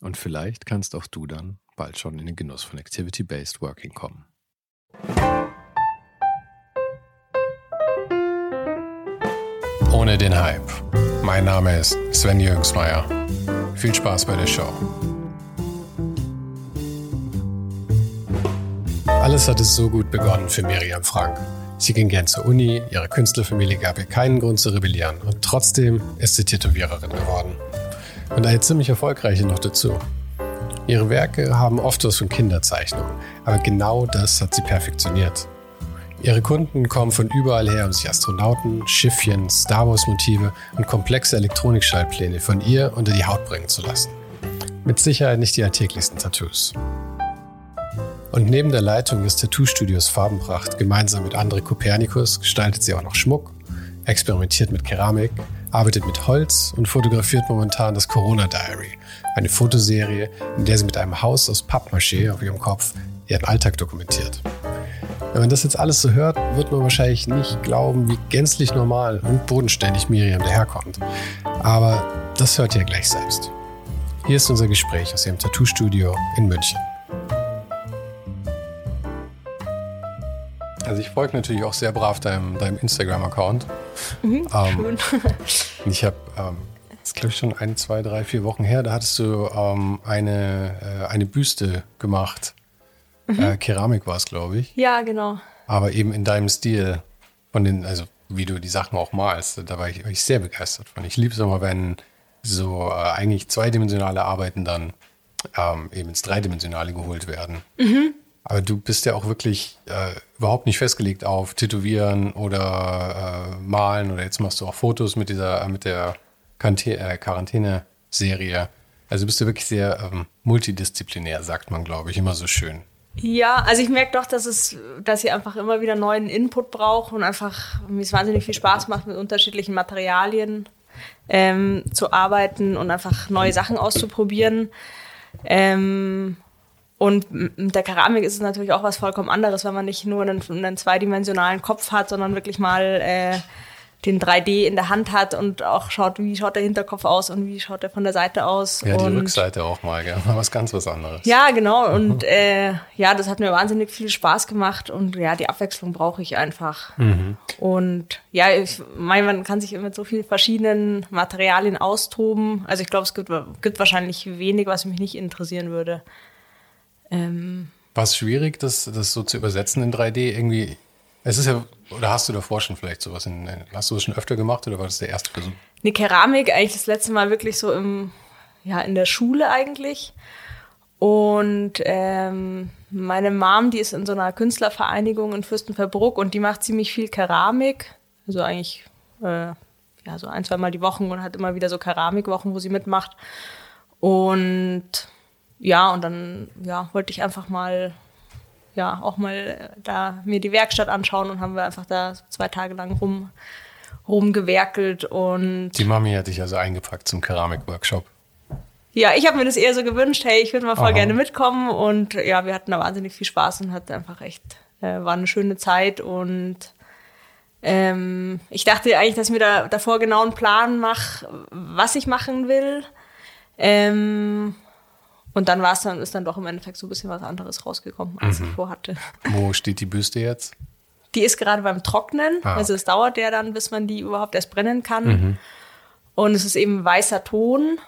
Und vielleicht kannst auch du dann bald schon in den Genuss von Activity-Based Working kommen. Ohne den Hype. Mein Name ist Sven Jürgensmeier. Viel Spaß bei der Show. Alles hat es so gut begonnen für Miriam Frank. Sie ging gern zur Uni, ihre Künstlerfamilie gab ihr keinen Grund zu rebellieren und trotzdem ist sie Tätowiererin geworden. Und eine ziemlich erfolgreiche noch dazu. Ihre Werke haben oft was von Kinderzeichnungen, aber genau das hat sie perfektioniert. Ihre Kunden kommen von überall her, um sich Astronauten, Schiffchen, Star Wars-Motive und komplexe Elektronikschaltpläne von ihr unter die Haut bringen zu lassen. Mit Sicherheit nicht die alltäglichsten Tattoos. Und neben der Leitung des Tattoo-Studios Farbenpracht gemeinsam mit André Kopernikus gestaltet sie auch noch Schmuck, experimentiert mit Keramik, arbeitet mit Holz und fotografiert momentan das Corona Diary, eine Fotoserie, in der sie mit einem Haus aus Pappmaché auf ihrem Kopf ihren Alltag dokumentiert. Wenn man das jetzt alles so hört, wird man wahrscheinlich nicht glauben, wie gänzlich normal und bodenständig Miriam daherkommt. Aber das hört ihr gleich selbst. Hier ist unser Gespräch aus ihrem Tattoo-Studio in München. Also ich folge natürlich auch sehr brav deinem, deinem Instagram-Account. Mhm, ähm, ich habe, ähm, das glaube ich schon ein, zwei, drei, vier Wochen her, da hattest du ähm, eine, äh, eine Büste gemacht Mhm. Äh, Keramik war es, glaube ich. Ja, genau. Aber eben in deinem Stil, von den, also wie du die Sachen auch malst, da war ich, war ich sehr begeistert von. Ich liebe es immer, wenn so äh, eigentlich zweidimensionale Arbeiten dann ähm, eben ins Dreidimensionale geholt werden. Mhm. Aber du bist ja auch wirklich äh, überhaupt nicht festgelegt auf Tätowieren oder äh, Malen oder jetzt machst du auch Fotos mit dieser, mit der äh, Quarantäne-Serie. Also bist du wirklich sehr ähm, multidisziplinär, sagt man, glaube ich, immer so schön. Ja, also ich merke doch, dass es, dass ich einfach immer wieder neuen Input brauche und einfach mir es wahnsinnig viel Spaß macht, mit unterschiedlichen Materialien ähm, zu arbeiten und einfach neue Sachen auszuprobieren. Ähm, und mit der Keramik ist es natürlich auch was vollkommen anderes, wenn man nicht nur einen, einen zweidimensionalen Kopf hat, sondern wirklich mal äh, den 3D in der Hand hat und auch schaut, wie schaut der Hinterkopf aus und wie schaut er von der Seite aus. Ja, die und, Rückseite auch mal, gell? was ganz was anderes. Ja, genau. Und äh, ja, das hat mir wahnsinnig viel Spaß gemacht und ja, die Abwechslung brauche ich einfach. Mhm. Und ja, ich meine, man kann sich mit so vielen verschiedenen Materialien austoben. Also ich glaube, es gibt, gibt wahrscheinlich wenig, was mich nicht interessieren würde. Ähm, war es schwierig, das, das so zu übersetzen in 3D? Irgendwie es ist ja, oder hast du davor schon vielleicht sowas in, hast du das schon öfter gemacht oder war das der erste Versuch? Eine Keramik eigentlich das letzte Mal wirklich so im, ja, in der Schule eigentlich. Und ähm, meine Mom, die ist in so einer Künstlervereinigung in Fürstenfeldbruck und die macht ziemlich viel Keramik. Also eigentlich äh, ja, so ein, zweimal die Wochen und hat immer wieder so Keramikwochen, wo sie mitmacht. Und ja, und dann ja, wollte ich einfach mal ja auch mal äh, da mir die Werkstatt anschauen und haben wir einfach da zwei Tage lang rum rumgewerkelt und die Mami hat dich also eingepackt zum Keramikworkshop. Ja, ich habe mir das eher so gewünscht, hey, ich würde mal voll Aha. gerne mitkommen und ja, wir hatten da wahnsinnig viel Spaß und hat einfach echt äh, war eine schöne Zeit und ähm, ich dachte eigentlich, dass ich mir da davor genau einen Plan mache, was ich machen will. Ähm, und dann war es dann, ist dann doch im Endeffekt so ein bisschen was anderes rausgekommen, als mhm. ich vorhatte. Wo steht die Büste jetzt? Die ist gerade beim Trocknen. Ah. Also es dauert ja dann, bis man die überhaupt erst brennen kann. Mhm. Und es ist eben weißer Ton.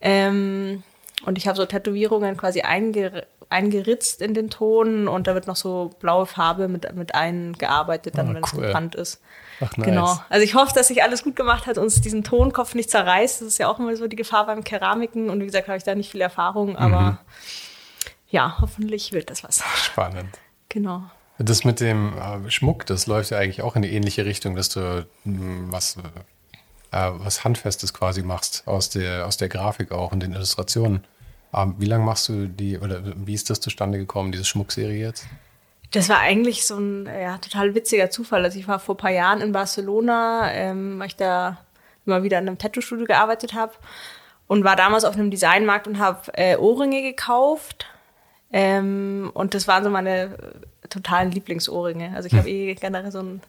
Ähm, und ich habe so Tätowierungen quasi einge eingeritzt in den Ton und da wird noch so blaue Farbe mit, mit eingearbeitet, dann, Ah, wenn es cool. gebrannt ist. Ach, nice. Genau. Also ich hoffe, dass sich alles gut gemacht hat und es diesen Tonkopf nicht zerreißt. Das ist ja auch immer so die Gefahr beim Keramiken. Und wie gesagt, habe ich da nicht viel Erfahrung, aber Mhm. ja, hoffentlich wird das was. Spannend. Genau. Das mit dem äh, Schmuck, das läuft ja eigentlich auch in eine ähnliche Richtung, dass du mh, was, äh, was Handfestes quasi machst aus der, aus der Grafik auch und den Illustrationen. Ähm, wie lange machst du die, oder wie ist das zustande gekommen, diese Schmuckserie jetzt? Das war eigentlich so ein ja, total witziger Zufall. Also ich war vor ein paar Jahren in Barcelona, ähm, weil ich da immer wieder in einem Tattoo-Studio gearbeitet habe und war damals auf einem Designmarkt und habe äh, Ohrringe gekauft. Ähm, und das waren so meine äh, totalen Lieblingsohrringe. Also ich habe eh generell so einen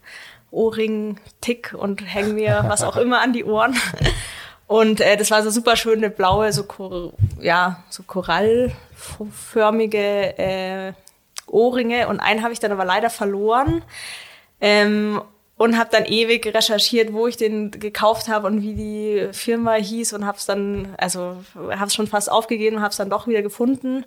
Ohrring-Tick und hänge mir was auch immer an die Ohren. Und äh, das war so super schöne blaue, so, Kor ja, so korallförmige äh, Ohrringe. Und einen habe ich dann aber leider verloren. Ähm, und habe dann ewig recherchiert, wo ich den gekauft habe und wie die Firma hieß und habe es dann, also habe es schon fast aufgegeben und habe es dann doch wieder gefunden.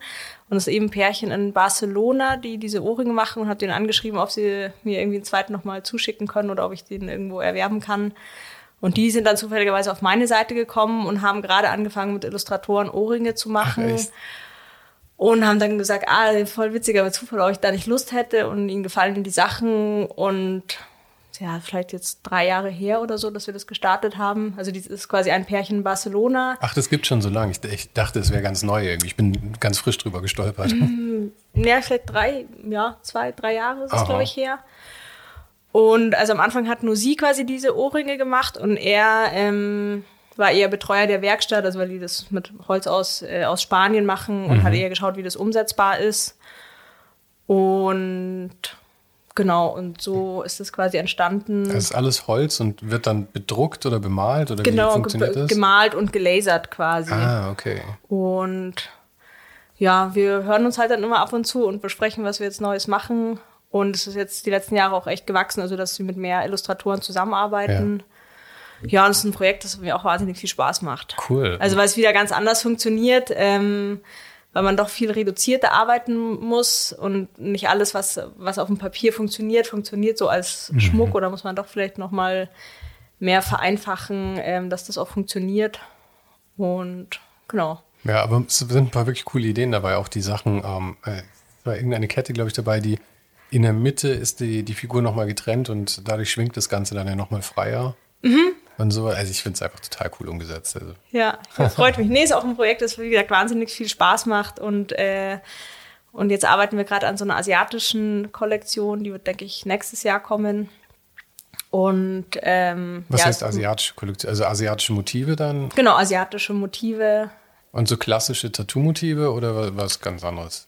Und es ist eben ein Pärchen in Barcelona, die diese Ohrringe machen und habe den angeschrieben, ob sie mir irgendwie einen zweiten nochmal zuschicken können oder ob ich den irgendwo erwerben kann. Und die sind dann zufälligerweise auf meine Seite gekommen und haben gerade angefangen mit Illustratoren Ohrringe zu machen. echt? Und haben dann gesagt, ah, voll witziger Zufall, ob ich da nicht Lust hätte und ihnen gefallen die Sachen und ja, vielleicht jetzt drei Jahre her oder so, dass wir das gestartet haben. Also das ist quasi ein Pärchen in Barcelona. Ach, das gibt schon so lange. Ich, ich dachte, es wäre ganz neu irgendwie. Ich bin ganz frisch drüber gestolpert. Ja, vielleicht drei, ja, zwei, drei Jahre ist es, glaube ich, her. Und also am Anfang hat nur sie quasi diese Ohrringe gemacht und er ähm, war eher Betreuer der Werkstatt, also weil die das mit Holz aus, äh, aus Spanien machen und hat eher geschaut, wie das umsetzbar ist. Und genau, und so ist es quasi entstanden. Das ist alles Holz und wird dann bedruckt oder bemalt oder wie genau, funktioniert ge das? gemalt und gelasert quasi. Ah, okay. Und ja, wir hören uns halt dann immer ab und zu und besprechen, was wir jetzt Neues machen. Und es ist jetzt die letzten Jahre auch echt gewachsen, also dass wir mit mehr Illustratoren zusammenarbeiten. Ja, und es ist ein Projekt, das mir auch wahnsinnig viel Spaß macht. Cool. Also weil es wieder ganz anders funktioniert, ähm, weil man doch viel reduzierter arbeiten muss und nicht alles, was, was auf dem Papier funktioniert, funktioniert so als Mhm. Schmuck oder muss man doch vielleicht noch mal mehr vereinfachen, ähm, dass das auch funktioniert. Und genau. Ja, aber es sind ein paar wirklich coole Ideen dabei. Auch die Sachen, ähm, äh, war irgendeine Kette, glaube ich, dabei, die in der Mitte ist die, die Figur nochmal getrennt und dadurch schwingt das Ganze dann ja nochmal freier. Mhm. Und so, also ich finde es einfach total cool umgesetzt. Also, Ja, freut mich. Nee, ist auch ein Projekt, das wie gesagt wahnsinnig viel Spaß macht und äh, und jetzt arbeiten wir gerade an so einer asiatischen Kollektion, die wird, denke ich, nächstes Jahr kommen. Und ähm, was ja, heißt asiatische Kollektion? Also asiatische Motive dann? Genau, asiatische Motive. Und so klassische Tattoo-Motive oder wa- was ganz anderes?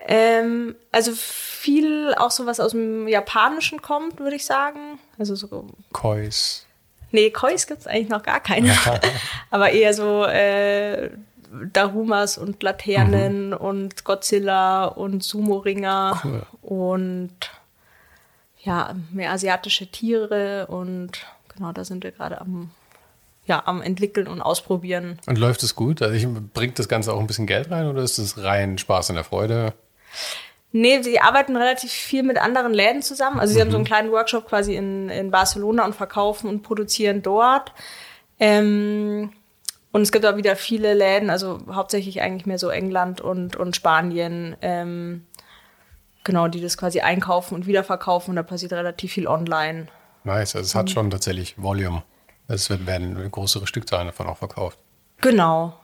Ähm, also viel auch so was aus dem Japanischen kommt, würde ich sagen. Also so Kois. Nee, Kois gibt's eigentlich noch gar keine. Aber eher so äh, Darumas und Laternen und Godzilla und Sumo-Ringer Cool. und ja, mehr asiatische Tiere und genau, da sind wir gerade am, ja, am entwickeln und ausprobieren. Und läuft es gut? Also ich, bringt das Ganze auch ein bisschen Geld rein oder ist es rein Spaß in der Freude? Nee, sie arbeiten relativ viel mit anderen Läden zusammen. Also sie haben so einen kleinen Workshop quasi in, in Barcelona und verkaufen und produzieren dort. Ähm, und es gibt auch wieder viele Läden, also hauptsächlich eigentlich mehr so England und, und Spanien, ähm, genau, die das quasi einkaufen und wiederverkaufen. Und da passiert relativ viel online. Nice, also es Mhm. hat schon tatsächlich Volume. Es werden größere Stückzahlen davon auch verkauft. Genau.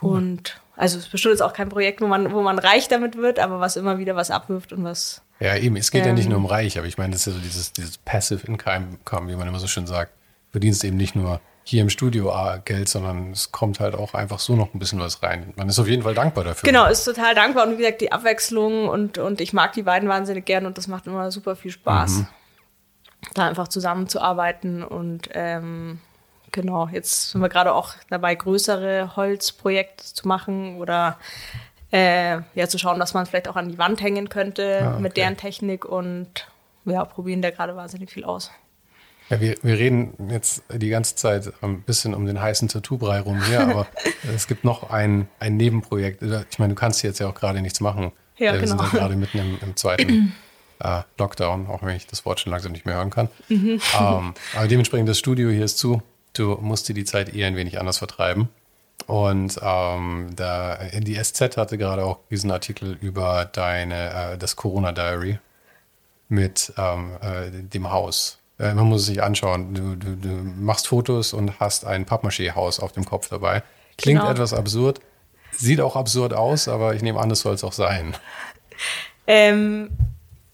Und also es ist bestimmt jetzt auch kein Projekt, wo man, wo man reich damit wird, aber was immer wieder was abwirft und was Ja, eben, es geht ja Ähm. nicht nur um Reich, aber ich meine, das ist ja so dieses, dieses Passive Income, wie man immer so schön sagt. Du verdienst eben nicht nur hier im Studio ah, Geld, sondern es kommt halt auch einfach so noch ein bisschen was rein. Man ist auf jeden Fall dankbar dafür. Genau, ist total dankbar und wie gesagt, die Abwechslung und, und ich mag die beiden wahnsinnig gern und das macht immer super viel Spaß, da einfach zusammenzuarbeiten und ähm, genau, jetzt sind wir gerade auch dabei, größere Holzprojekte zu machen oder äh, ja, zu schauen, dass man es vielleicht auch an die Wand hängen könnte Ah, okay. mit deren Technik und ja, probieren da gerade wahnsinnig viel aus. Ja, wir, wir reden jetzt die ganze Zeit ein bisschen um den heißen Tattoo-Brei rum hier, aber es gibt noch ein, ein Nebenprojekt. Ich meine, du kannst jetzt ja auch gerade nichts machen. Ja, wir genau. sind ja gerade mitten im, im zweiten äh, Lockdown, auch wenn ich das Wort schon langsam nicht mehr hören kann. Ähm, aber dementsprechend, das Studio hier ist zu. Du musst dir die Zeit eher ein wenig anders vertreiben. Und ähm, da, die SZ hatte gerade auch diesen Artikel über deine, äh, das Corona-Diary mit ähm, äh, dem Haus. Äh, man muss es sich anschauen. Du, du, du machst Fotos und hast ein Pappmaché-Haus auf dem Kopf dabei. Klingt Genau. etwas absurd, sieht auch absurd aus, aber ich nehme an, das soll es auch sein. Ähm,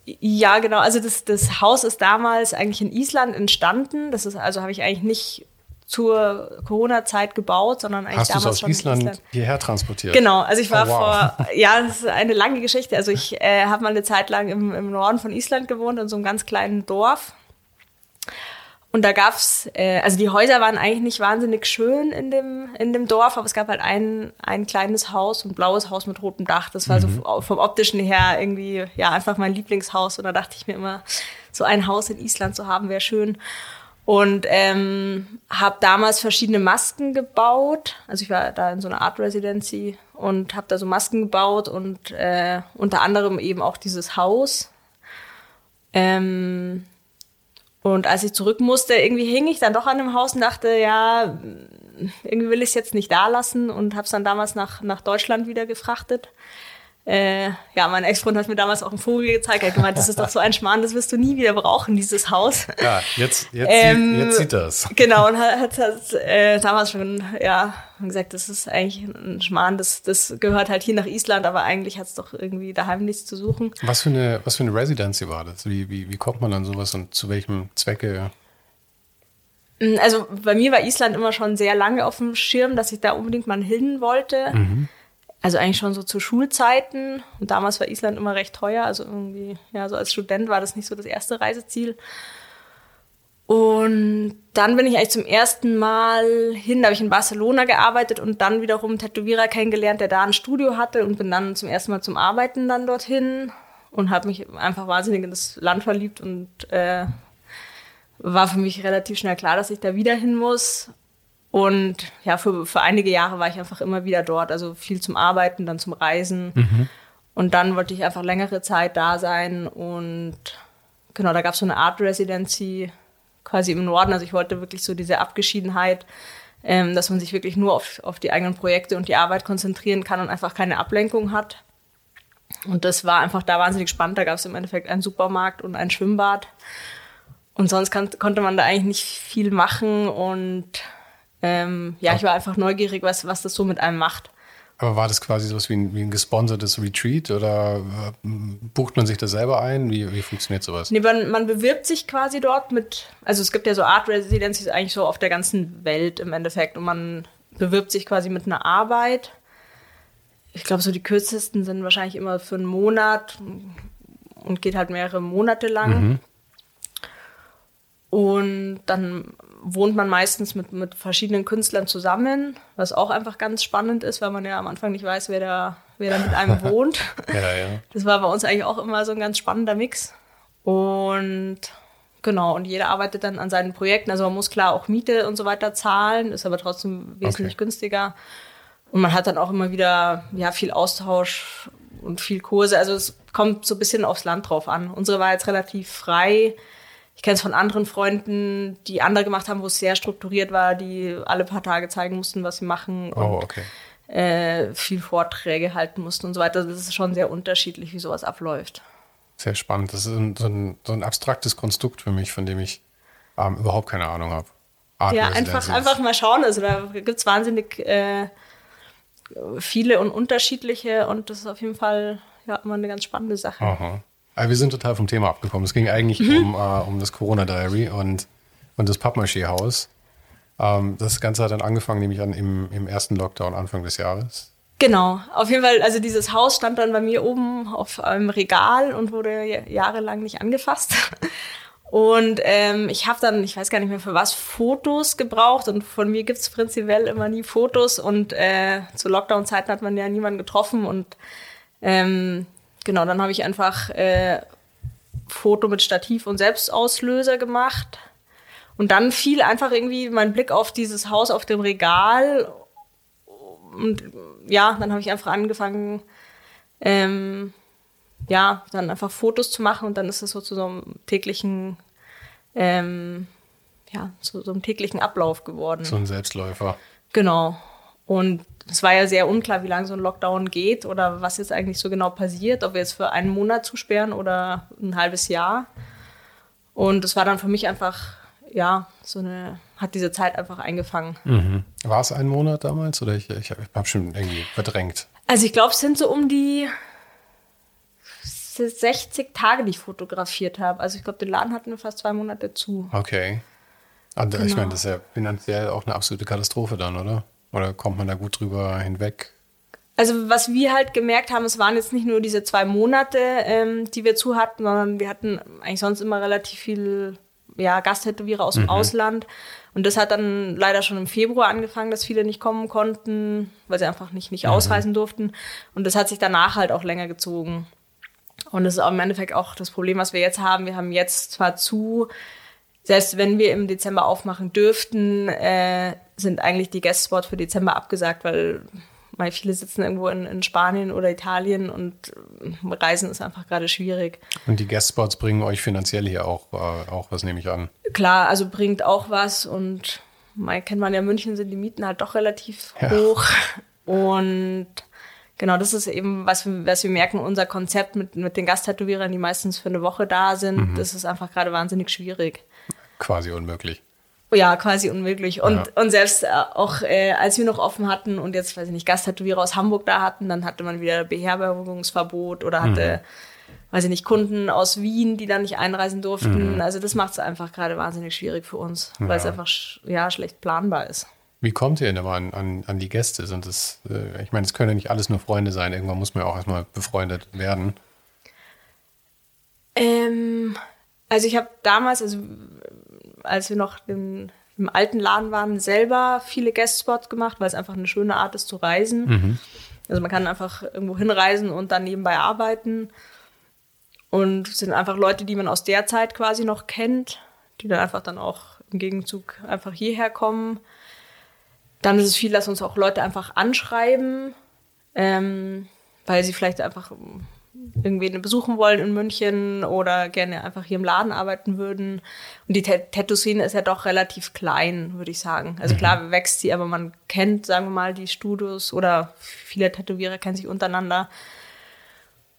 ja, genau. Also das, das Haus ist damals eigentlich in Island entstanden. Das ist also habe ich eigentlich nicht zur Corona-Zeit gebaut, sondern eigentlich Hast damals aus schon Island, Island. hierher transportiert? Genau, also ich war Oh, wow. vor, ja, das ist eine lange Geschichte. Also ich äh, habe mal eine Zeit lang im, im Norden von Island gewohnt, in so einem ganz kleinen Dorf. Und da gab's, äh, also die Häuser waren eigentlich nicht wahnsinnig schön in dem, in dem Dorf, aber es gab halt ein, ein kleines Haus, ein blaues Haus mit rotem Dach. Das war so f- vom optischen her irgendwie, ja, einfach mein Lieblingshaus. Und da dachte ich mir immer, so ein Haus in Island zu haben, wäre schön. Und ähm, habe damals verschiedene Masken gebaut. Also ich war da in so einer Art Residency und habe da so Masken gebaut und äh, unter anderem eben auch dieses Haus. Ähm, und als ich zurück musste, irgendwie hing ich dann doch an dem Haus und dachte, ja, irgendwie will ich es jetzt nicht da lassen und habe es dann damals nach, nach Deutschland wieder gefrachtet. Äh, ja, mein Ex-Freund hat mir damals auch einen Vogel gezeigt. Er hat gemeint, das ist doch so ein Schmarrn, das wirst du nie wieder brauchen, dieses Haus. Ja, jetzt, jetzt, Ähm, sieht, jetzt sieht das. Genau, und hat, hat, äh, damals schon, ja, gesagt, das ist eigentlich ein Schmarrn, das, das gehört halt hier nach Island, aber eigentlich hat es doch irgendwie daheim nichts zu suchen. Was für eine, was für eine Residency war das? Wie, wie, wie kommt man an sowas und zu welchem Zwecke? Also bei mir war Island immer schon sehr lange auf dem Schirm, dass ich da unbedingt mal hin wollte. Also eigentlich schon so zu Schulzeiten. Und damals war Island immer recht teuer. Also irgendwie, ja, so als Student war das nicht so das erste Reiseziel. Und dann bin ich eigentlich zum ersten Mal hin, da habe ich in Barcelona gearbeitet und dann wiederum einen Tätowierer kennengelernt, der da ein Studio hatte und bin dann zum ersten Mal zum Arbeiten dann dorthin und habe mich einfach wahnsinnig in das Land verliebt und äh, war für mich relativ schnell klar, dass ich da wieder hin muss. Und ja, für, für einige Jahre war ich einfach immer wieder dort, also viel zum Arbeiten, dann zum Reisen. Und dann wollte ich einfach längere Zeit da sein und genau, da gab es so eine Art Residency quasi im Norden. Also ich wollte wirklich so diese Abgeschiedenheit, ähm, dass man sich wirklich nur auf, auf die eigenen Projekte und die Arbeit konzentrieren kann und einfach keine Ablenkung hat. Und das war einfach da wahnsinnig spannend. Da gab es im Endeffekt einen Supermarkt und ein Schwimmbad. Und sonst kann, konnte man da eigentlich nicht viel machen. Und ähm, ja, ich war einfach neugierig, was, was das so mit einem macht. Aber war das quasi sowas wie ein, wie ein gesponsertes Retreat oder äh, bucht man sich das selber ein? Wie, wie funktioniert sowas? Nee, man, man bewirbt sich quasi dort mit, also es gibt ja so Art Residencies eigentlich so auf der ganzen Welt im Endeffekt und man bewirbt sich quasi mit einer Arbeit. Ich glaube, so die kürzesten sind wahrscheinlich immer für einen Monat und geht halt mehrere Monate lang. Und dann wohnt man meistens mit, mit verschiedenen Künstlern zusammen, was auch einfach ganz spannend ist, weil man ja am Anfang nicht weiß, wer da, wer da mit einem wohnt. Ja, ja. Das war bei uns eigentlich auch immer so ein ganz spannender Mix. Und genau, und jeder arbeitet dann an seinen Projekten. Also man muss klar auch Miete und so weiter zahlen, ist aber trotzdem wesentlich Okay. günstiger. Und man hat dann auch immer wieder ja, viel Austausch und viel Kurse. Also es kommt so ein bisschen aufs Land drauf an. Unsere war jetzt relativ frei. Ich kenne es von anderen Freunden, die andere gemacht haben, wo es sehr strukturiert war, die alle paar Tage zeigen mussten, was sie machen und Oh, okay. äh, viel Vorträge halten mussten und so weiter. Das ist schon sehr unterschiedlich, wie sowas abläuft. Sehr spannend. Das ist ein, so, ein, so ein abstraktes Konstrukt für mich, von dem ich ähm, überhaupt keine Ahnung habe. Ja, einfach, einfach mal schauen. Also da gibt's wahnsinnig äh, viele und unterschiedliche und das ist auf jeden Fall ja immer eine ganz spannende Sache. Aha. Aber wir sind total vom Thema abgekommen. Es ging eigentlich Mhm. um, äh, um das Corona-Diary und, und das Pappmaché-Haus. Ähm, das Ganze hat dann angefangen, nehme ich an, im, im ersten Lockdown Anfang des Jahres. Genau, auf jeden Fall, also dieses Haus stand dann bei mir oben auf einem Regal und wurde ja- jahrelang nicht angefasst. Und ähm, ich habe dann, ich weiß gar nicht mehr für was, Fotos gebraucht und von mir gibt's prinzipiell immer nie Fotos und äh, zu Lockdown-Zeiten hat man ja niemanden getroffen und ähm, genau, dann habe ich einfach äh, Foto mit Stativ und Selbstauslöser gemacht Und dann fiel einfach irgendwie mein Blick auf dieses Haus auf dem Regal. Und ja, dann habe ich einfach angefangen, ähm, ja, dann einfach Fotos zu machen und dann ist es so zu so einem täglichen, ähm, ja, zu so einem täglichen Ablauf geworden. So ein Selbstläufer. Genau. Und es war ja sehr unklar, wie lange so ein Lockdown geht oder was jetzt eigentlich so genau passiert, ob wir jetzt für einen Monat zusperren oder ein halbes Jahr. Und es war dann für mich einfach, ja, so eine, hat diese Zeit einfach eingefangen. Mhm. War es ein Monat damals oder ich, ich habe hab schon irgendwie verdrängt? Also ich glaube, es sind so um die 60 Tage, die ich fotografiert habe. Also ich glaube, den Laden hatten wir fast zwei Monate zu. Okay. Und genau. ich meine, das ist ja finanziell auch eine absolute Katastrophe dann, oder? Oder kommt man da gut drüber hinweg? Also was wir halt gemerkt haben, es waren jetzt nicht nur diese zwei Monate, ähm, die wir zu hatten, sondern wir hatten eigentlich sonst immer relativ viel ja, Gasttätowierer aus dem mhm. Ausland. Und das hat dann leider schon im Februar angefangen, dass viele nicht kommen konnten, weil sie einfach nicht, nicht mhm. ausreisen durften. Und das hat sich danach halt auch länger gezogen. Und das ist auch im Endeffekt auch das Problem, was wir jetzt haben. Wir haben jetzt zwar zu, selbst wenn wir im Dezember aufmachen dürften, äh, sind eigentlich die Guest-Spots für Dezember abgesagt, weil weil viele sitzen irgendwo in, in, Spanien oder Italien und Reisen ist einfach gerade schwierig. Und die Guest-Spots bringen euch finanziell hier auch, äh, auch was, nehme ich an? Klar, also bringt auch was und mal kennt man ja, München sind die Mieten halt doch relativ ja. hoch und Genau, das ist eben, was wir, was wir merken, unser Konzept mit, mit den Gasttätowierern, die meistens für eine Woche da sind, mhm. das ist einfach gerade wahnsinnig schwierig. Quasi unmöglich. Ja, quasi unmöglich. Und, ja. und selbst äh, auch äh, als wir noch offen hatten und jetzt, weiß ich nicht, Gasttätowierer aus Hamburg da hatten, dann hatte man wieder Beherbergungsverbot oder hatte, mhm. weiß ich nicht, Kunden aus Wien, die dann nicht einreisen durften. Mhm. Also das macht es einfach gerade wahnsinnig schwierig für uns, ja. weil es einfach ja, schlecht planbar ist. Wie kommt ihr denn immer an, an, an die Gäste? Sind das, äh, ich meine, es können ja nicht alles nur Freunde sein. Irgendwann muss man ja auch erstmal befreundet werden. Ähm, also ich habe damals, also als wir noch im, im, alten Laden waren, selber viele Guest-Spots gemacht, weil es einfach eine schöne Art ist zu reisen. Mhm. Also man kann einfach irgendwo hinreisen und dann nebenbei arbeiten. Und es sind einfach Leute, die man aus der Zeit quasi noch kennt, die dann einfach dann auch im Gegenzug einfach hierher kommen. Dann ist es viel, dass uns auch Leute einfach anschreiben, ähm, weil sie vielleicht einfach irgendwen besuchen wollen in München oder gerne einfach hier im Laden arbeiten würden. Und die Tattoo-Szene ist ja doch relativ klein, würde ich sagen. Also mhm. klar wächst sie, aber man kennt, sagen wir mal, die Studios oder viele Tätowierer kennen sich untereinander.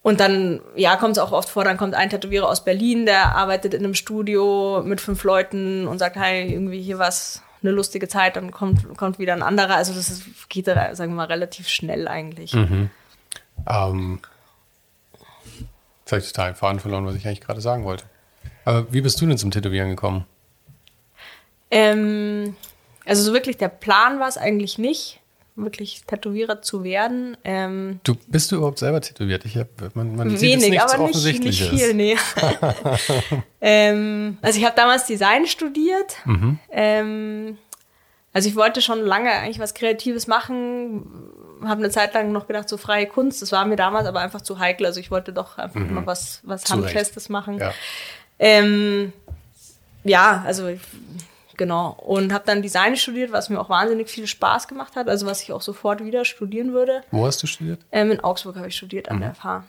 Und dann, ja, kommt es auch oft vor, dann kommt ein Tätowierer aus Berlin, der arbeitet in einem Studio mit fünf Leuten und sagt, hey, irgendwie hier was eine lustige Zeit, dann kommt, kommt wieder ein anderer. Also das ist, geht, sagen wir mal, relativ schnell eigentlich. Mhm. Ähm, jetzt habe ich total den Faden verloren, was ich eigentlich gerade sagen wollte. Aber wie bist du denn zum Tätowieren gekommen? Ähm, also so wirklich der Plan war es eigentlich nicht wirklich Tätowierer zu werden. Ähm, du bist du überhaupt selber tätowiert? Ich hab, man, man wenig, sieht aber nicht, nicht viel, nee. ähm, also ich habe damals Design studiert. Mhm. Ähm, also ich wollte schon lange eigentlich was Kreatives machen, habe eine Zeit lang noch gedacht, so freie Kunst, das war mir damals aber einfach zu heikel. Also ich wollte doch einfach mhm. noch was, was Handfestes machen. Ja. Ähm, ja, also Genau. Und habe dann Design studiert, was mir auch wahnsinnig viel Spaß gemacht hat, also was ich auch sofort wieder studieren würde. Wo hast du studiert? Ähm, in Augsburg habe ich studiert an mhm. der FH.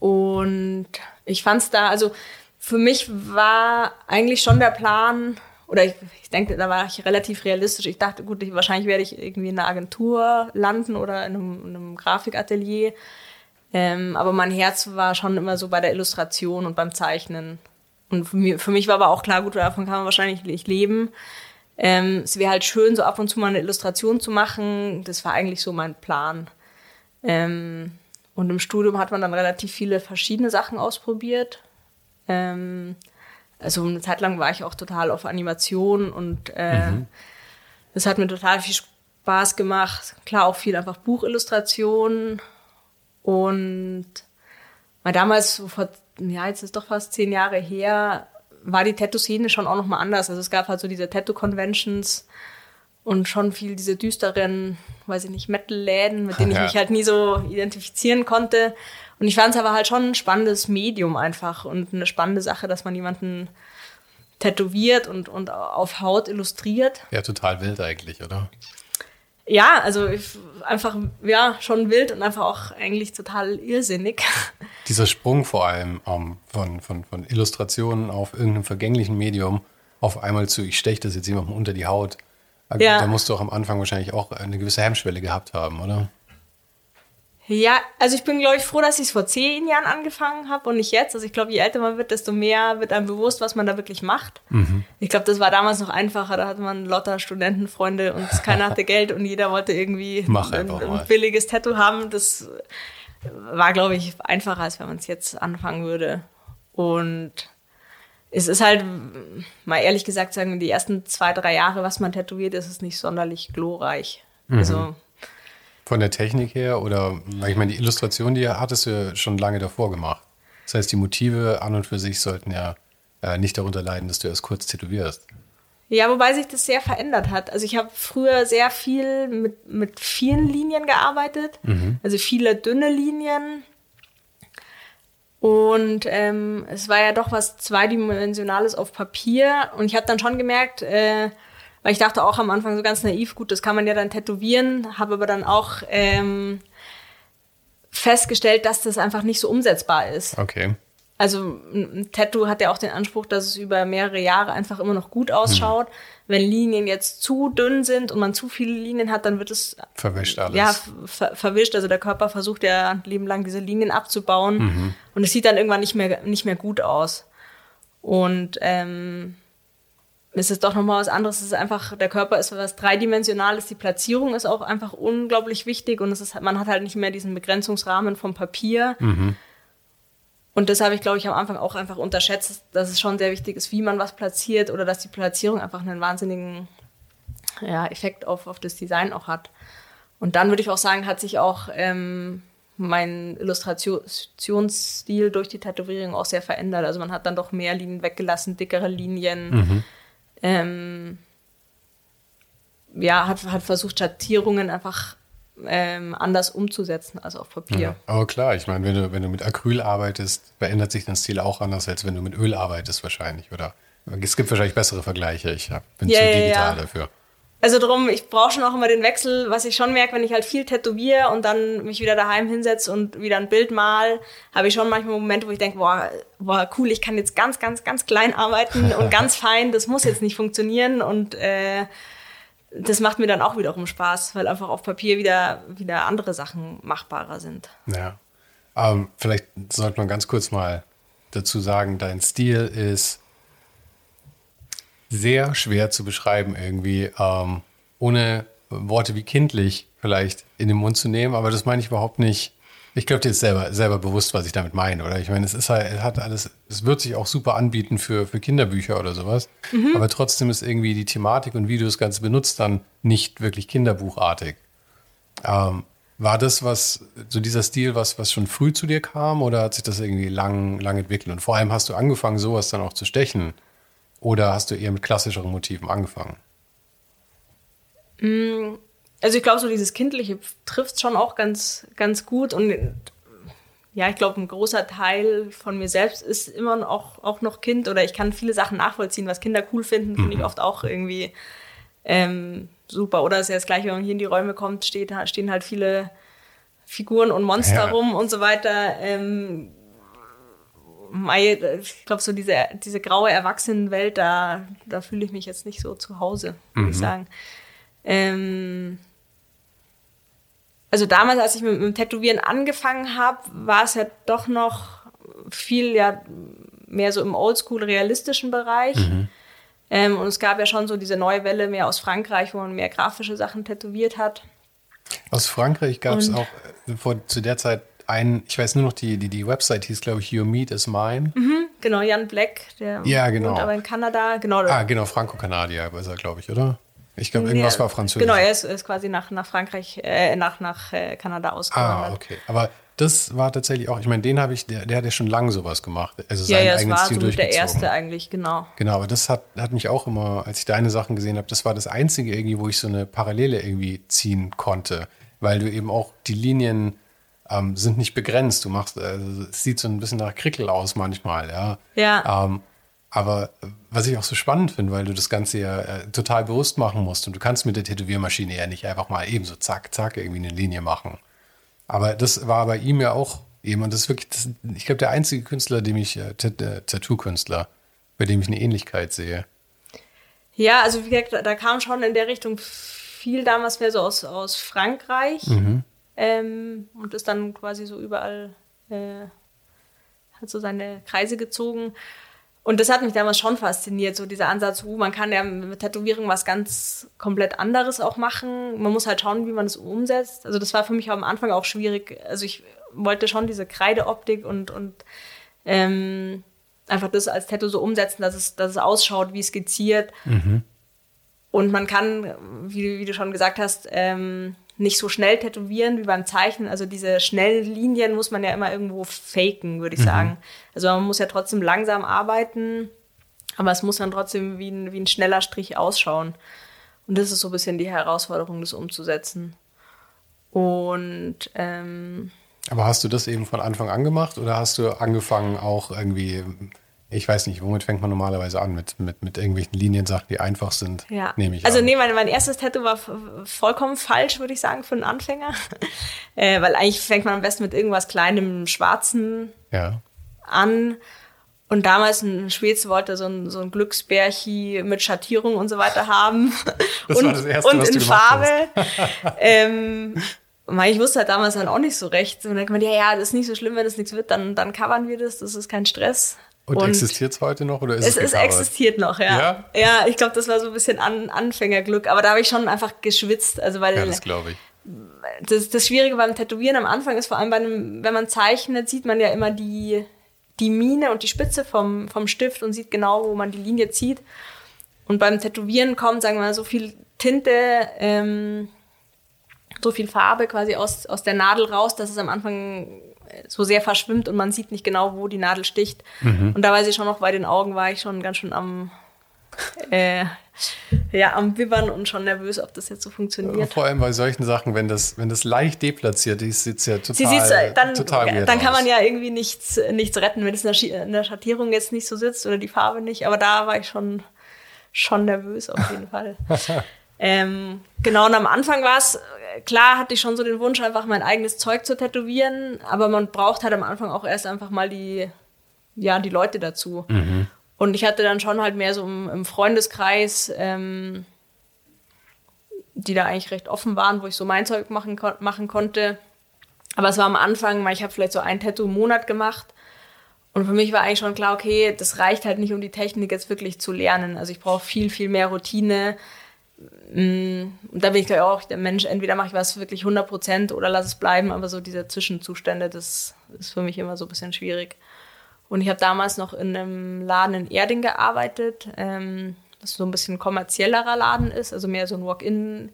Und ich fand es da, also für mich war eigentlich schon der Plan, oder ich, ich denke, da war ich relativ realistisch. Ich dachte, gut, ich, wahrscheinlich werde ich irgendwie in einer Agentur landen oder in einem, in einem Grafikatelier. Ähm, aber mein Herz war schon immer so bei der Illustration und beim Zeichnen. Und für mich, für mich war aber auch klar, gut, davon kann man wahrscheinlich nicht leben. Ähm, es wäre halt schön, so ab und zu mal eine Illustration zu machen. Das war eigentlich so mein Plan. Ähm, und im Studium hat man dann relativ viele verschiedene Sachen ausprobiert. Ähm, also eine Zeit lang war ich auch total auf Animation und äh, mhm. das hat mir total viel Spaß gemacht. Klar, auch viel einfach Buchillustrationen. Und mal damals, vor ja, jetzt ist doch fast zehn Jahre her, war die Tattoo-Szene schon auch nochmal anders. Also es gab halt so diese Tattoo-Conventions und schon viel diese düsteren, weiß ich nicht, Metal-Läden, mit denen ich mich halt nie so identifizieren konnte. Und ich fand es aber halt schon ein spannendes Medium einfach und eine spannende Sache, dass man jemanden tätowiert und, und auf Haut illustriert. Ja, total wild eigentlich, oder? Ja, also ich, einfach, ja, schon wild und einfach auch eigentlich total irrsinnig. Dieser Sprung vor allem um, von, von, von Illustrationen auf irgendeinem vergänglichen Medium auf einmal zu, ich steche das jetzt jemandem unter die Haut. Ja. Da musst du auch am Anfang wahrscheinlich auch eine gewisse Hemmschwelle gehabt haben, oder? Ja, also ich bin, glaube ich, froh, dass ich es vor zehn Jahren angefangen habe und nicht jetzt. Also ich glaube, je älter man wird, desto mehr wird einem bewusst, was man da wirklich macht. Mhm. Ich glaube, das war damals noch einfacher. Da hatte man lauter Studentenfreunde und keiner hatte Geld und jeder wollte irgendwie ein, ein, billiges Tattoo haben. Das war, glaube ich, einfacher, als wenn man es jetzt anfangen würde. Und es ist halt, mal ehrlich gesagt, sagen die ersten zwei, drei Jahre, was man tätowiert, ist es nicht sonderlich glorreich. Mhm. Also von der Technik her oder, ich meine, die Illustration, die hattest du ja schon lange davor gemacht. Das heißt, die Motive an und für sich sollten ja äh, nicht darunter leiden, dass du erst kurz tätowierst. Ja, wobei sich das sehr verändert hat. Also ich habe früher sehr viel mit, mit vielen Linien gearbeitet, mhm. also viele dünne Linien. Und ähm, es war ja doch was Zweidimensionales auf Papier. Und ich habe dann schon gemerkt, äh, weil ich dachte auch am Anfang so ganz naiv, gut, das kann man ja dann tätowieren, habe aber dann auch ähm, festgestellt, dass das einfach nicht so umsetzbar ist. Okay. Also ein Tattoo hat ja auch den Anspruch, dass es über mehrere Jahre einfach immer noch gut ausschaut. Hm. Wenn Linien jetzt zu dünn sind und man zu viele Linien hat, dann wird es verwischt alles. Ja, ver verwischt. Also der Körper versucht ja ein Leben lang diese Linien abzubauen mhm. und es sieht dann irgendwann nicht mehr nicht mehr gut aus. Und ähm, ist es doch nochmal was anderes. Es ist einfach, der Körper ist was Dreidimensionales, die Platzierung ist auch einfach unglaublich wichtig und es ist, man hat halt nicht mehr diesen Begrenzungsrahmen vom Papier. Mhm. Und das habe ich, glaube ich, am Anfang auch einfach unterschätzt, dass es schon sehr wichtig ist, wie man was platziert oder dass die Platzierung einfach einen wahnsinnigen ja, Effekt auf, auf das Design auch hat. Und dann würde ich auch sagen, hat sich auch ähm, mein Illustrationsstil durch die Tätowierung auch sehr verändert. Also man hat dann doch mehr Linien weggelassen, dickere Linien. Mhm ähm, ja, hat, hat versucht, Schattierungen einfach ähm, anders umzusetzen als auf Papier. Ja, aber klar, ich meine, wenn du, wenn du mit Acryl arbeitest, verändert sich dein Stil auch anders, als wenn du mit Öl arbeitest wahrscheinlich. Oder es gibt wahrscheinlich bessere Vergleiche. Ich bin ja, zu digital ja. dafür. Also drum, ich brauche schon auch immer den Wechsel, was ich schon merke, wenn ich halt viel tätowiere und dann mich wieder daheim hinsetze und wieder ein Bild mal, habe ich schon manchmal Momente, wo ich denke, boah, boah, cool, ich kann jetzt ganz, ganz, ganz klein arbeiten und ganz fein, das muss jetzt nicht funktionieren und äh, das macht mir dann auch wiederum Spaß, weil einfach auf Papier wieder, wieder andere Sachen machbarer sind. Ja. Ähm, vielleicht sollte man ganz kurz mal dazu sagen, dein Stil ist sehr schwer zu beschreiben irgendwie, ähm, ohne Worte wie kindlich vielleicht in den Mund zu nehmen, aber das meine ich überhaupt nicht. Ich glaube, dir ist selber, selber bewusst, was ich damit meine, oder? Ich meine, es ist halt, es hat alles, es wird sich auch super anbieten für, für Kinderbücher oder sowas. Mhm. Aber trotzdem ist irgendwie die Thematik und wie du das Ganze benutzt, dann nicht wirklich kinderbuchartig. Ähm, war das was, so dieser Stil, was, was schon früh zu dir kam oder hat sich das irgendwie lang, lang entwickelt? Und vor allem hast du angefangen, sowas dann auch zu stechen. Oder hast du eher mit klassischeren Motiven angefangen? Mm, also ich glaube, so dieses Kindliche trifft schon auch ganz, ganz gut. Und ja, ich glaube, ein großer Teil von mir selbst ist immer noch, auch noch Kind. Oder ich kann viele Sachen nachvollziehen, was Kinder cool finden, finde ich mhm. oft auch irgendwie ähm, super. Oder es ist ja das Gleiche, wenn man hier in die Räume kommt, steht, stehen halt viele Figuren und Monster ja. rum und so weiter. Ähm, ich glaube, so diese, diese graue Erwachsenenwelt, da, da fühle ich mich jetzt nicht so zu Hause, würde mhm. ich sagen. Ähm, also damals, als ich mit, mit dem Tätowieren angefangen habe, war es ja doch noch viel ja mehr so im oldschool-realistischen Bereich. Mhm. Ähm, und es gab ja schon so diese neue Welle mehr aus Frankreich, wo man mehr grafische Sachen tätowiert hat. Aus Frankreich gab es auch äh, vor, zu der Zeit ein, ich weiß nur noch, die, die, die Website hieß, glaube ich, Your Meat is Mine. Mhm, genau, Jan Black, der ja, genau. wohnt aber in Kanada. Genau. Ah, genau, Franco-Kanadier ist er, glaube ich, oder? Ich glaube, irgendwas war französisch. Genau, er ist, ist quasi nach, nach Frankreich, äh, nach, nach äh, Kanada ausgewandert. Ah, okay. Aber das war tatsächlich auch, ich meine, den habe ich, der, der hat ja schon lange sowas gemacht. Also ja, ja, das war Stil so der erste eigentlich, genau. Genau, aber das hat, hat mich auch immer, als ich deine Sachen gesehen habe, das war das einzige irgendwie, wo ich so eine Parallele irgendwie ziehen konnte. Weil du eben auch die Linien ähm, sind nicht begrenzt. Du machst, also, es sieht so ein bisschen nach Krickel aus manchmal, ja. Ja. Ähm, Aber was ich auch so spannend finde, weil du das Ganze ja äh, total bewusst machen musst und du kannst mit der Tätowiermaschine ja nicht einfach mal eben so zack, zack irgendwie eine Linie machen. Aber das war bei ihm ja auch eben, und das ist wirklich, das, ich glaube, der einzige Künstler, dem ich, äh, äh, Tattoo-Künstler, bei dem ich eine Ähnlichkeit sehe. Ja, also wie gesagt, da kam schon in der Richtung viel damals mehr so aus, aus Frankreich mhm. Ähm, und ist dann quasi so überall, äh, hat so seine Kreise gezogen. Und das hat mich damals schon fasziniert, so dieser Ansatz, uh, man kann ja mit Tätowierung was ganz komplett anderes auch machen. Man muss halt schauen, wie man das umsetzt. Also das war für mich am Anfang auch schwierig. Also ich wollte schon diese Kreideoptik und, und ähm, einfach das als Tattoo so umsetzen, dass es, dass es ausschaut wie skizziert. Mhm. Und man kann, wie, wie, du schon gesagt hast, ähm, nicht so schnell tätowieren wie beim Zeichnen. Also diese schnellen Linien muss man ja immer irgendwo faken, würde ich mhm. sagen. Also man muss ja trotzdem langsam arbeiten, aber es muss dann trotzdem wie ein, wie ein schneller Strich ausschauen. Und das ist so ein bisschen die Herausforderung, das umzusetzen. Und ähm, aber hast du das eben von Anfang an gemacht oder hast du angefangen auch irgendwie ich weiß nicht, womit fängt man normalerweise an? Mit, mit, mit irgendwelchen Liniensachen, die einfach sind, ja. nehme ich Also an. nee, mein, mein erstes Tattoo war vollkommen falsch, würde ich sagen, für einen Anfänger. äh, weil eigentlich fängt man am besten mit irgendwas kleinem, schwarzen ja. an. Und damals ein Schweiz wollte so ein, so ein Glücksbärchi mit Schattierung und so weiter haben. Das und, war das Erste, und was in Farbe. ähm, ich wusste halt damals dann auch nicht so recht. Und dann denkt man, ja, ja, das ist nicht so schlimm, wenn es nichts wird, dann, dann covern wir das, das ist kein Stress. Und, und existiert es heute noch oder ist es Es, es existiert noch, ja. Ja, ja ich glaube, das war so ein bisschen An Anfängerglück, aber da habe ich schon einfach geschwitzt. Also weil ja, das glaube ich. Das, das Schwierige beim Tätowieren am Anfang ist vor allem bei einem, wenn man zeichnet, sieht man ja immer die, die Mine und die Spitze vom, vom Stift und sieht genau, wo man die Linie zieht. Und beim Tätowieren kommt, sagen wir mal, so viel Tinte, ähm, so viel Farbe quasi aus, aus der Nadel raus, dass es am Anfang so sehr verschwimmt und man sieht nicht genau, wo die Nadel sticht. Mhm. Und da weiß ich schon noch, bei den Augen war ich schon ganz schön am, äh, ja, am Wibbern und schon nervös, ob das jetzt so funktioniert. Vor allem bei solchen Sachen, wenn das, wenn das leicht deplatziert ist, sieht es ja total, Sie sieht's, dann, total Dann kann man ja irgendwie nichts, nichts retten, wenn es in der Schattierung jetzt nicht so sitzt oder die Farbe nicht. Aber da war ich schon, schon nervös auf jeden Fall. ähm, genau, und am Anfang war es klar hatte ich schon so den Wunsch, einfach mein eigenes Zeug zu tätowieren, aber man braucht halt am Anfang auch erst einfach mal die, ja, die Leute dazu. Mhm. Und ich hatte dann schon halt mehr so im, im Freundeskreis, ähm, die da eigentlich recht offen waren, wo ich so mein Zeug machen, machen konnte. Aber es war am Anfang, ich habe vielleicht so ein Tattoo im Monat gemacht. Und für mich war eigentlich schon klar, okay, das reicht halt nicht, um die Technik jetzt wirklich zu lernen. Also ich brauche viel, viel mehr Routine. Mm, und da bin ich ja auch der Mensch, entweder mache ich was wirklich 100 Prozent oder lass es bleiben, aber so diese Zwischenzustände, das ist für mich immer so ein bisschen schwierig. Und ich habe damals noch in einem Laden in Erding gearbeitet, ähm, was so ein bisschen kommerziellerer Laden ist, also mehr so ein Walk-in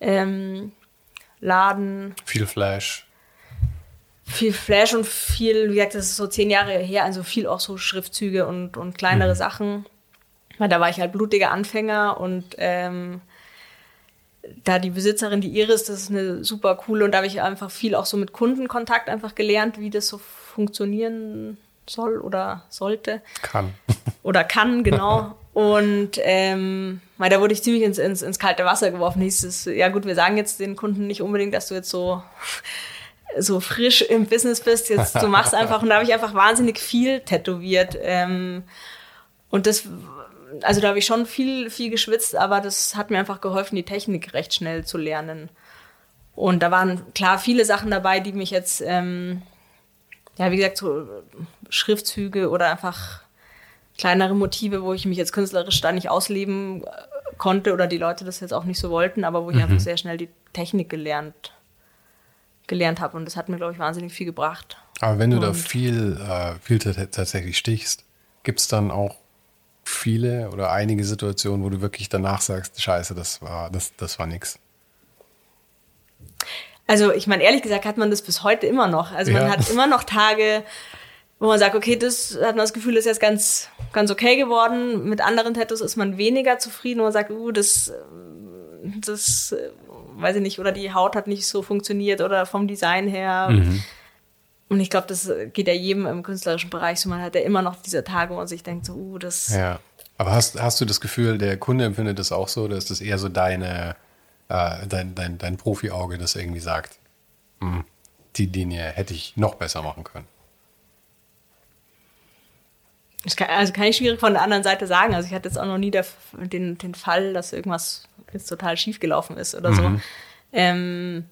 ähm, Laden. Viel Flash. Viel Flash und viel, wie gesagt, das ist so zehn Jahre her, also viel auch so Schriftzüge und, und kleinere mhm. Sachen. Weil da war ich halt blutiger Anfänger und ähm, da die Besitzerin, die Iris, das ist eine super coole und da habe ich einfach viel auch so mit Kundenkontakt einfach gelernt, wie das so funktionieren soll oder sollte. Kann. Oder kann, genau. und ähm, weil da wurde ich ziemlich ins, ins, ins kalte Wasser geworfen. Hieß es, ja gut, wir sagen jetzt den Kunden nicht unbedingt, dass du jetzt so so frisch im Business bist, jetzt du machst einfach und da habe ich einfach wahnsinnig viel tätowiert. Ähm, und das also da habe ich schon viel, viel geschwitzt, aber das hat mir einfach geholfen, die Technik recht schnell zu lernen. Und da waren klar viele Sachen dabei, die mich jetzt, ähm, ja, wie gesagt, so Schriftzüge oder einfach kleinere Motive, wo ich mich jetzt künstlerisch da nicht ausleben äh, konnte oder die Leute das jetzt auch nicht so wollten, aber wo ich mhm. einfach sehr schnell die Technik gelernt, gelernt habe. Und das hat mir, glaube ich, wahnsinnig viel gebracht. Aber wenn du Und da viel, äh, viel tatsächlich stichst, gibt es dann auch viele oder einige Situationen, wo du wirklich danach sagst, scheiße, das war, das, das war nix? Also ich meine, ehrlich gesagt hat man das bis heute immer noch. Also man ja. hat immer noch Tage, wo man sagt, okay, das hat man das Gefühl, das ist jetzt ganz, ganz okay geworden. Mit anderen Tattoos ist man weniger zufrieden, wo man sagt, uh, das, das, weiß ich nicht, oder die Haut hat nicht so funktioniert oder vom Design her. Mhm. Und ich glaube, das geht ja jedem im künstlerischen Bereich so. Man hat ja immer noch diese Tage, wo man sich denkt, so, uh, das. Ja. Aber hast, hast du das Gefühl, der Kunde empfindet das auch so, oder ist das eher so deine, äh, dein, dein, dein Profi-Auge, das irgendwie sagt, hm, die Linie hätte ich noch besser machen können? Das kann, also kann ich schwierig von der anderen Seite sagen. Also ich hatte jetzt auch noch nie der, den, den Fall, dass irgendwas jetzt total schief gelaufen ist oder so. Mhm. Ähm,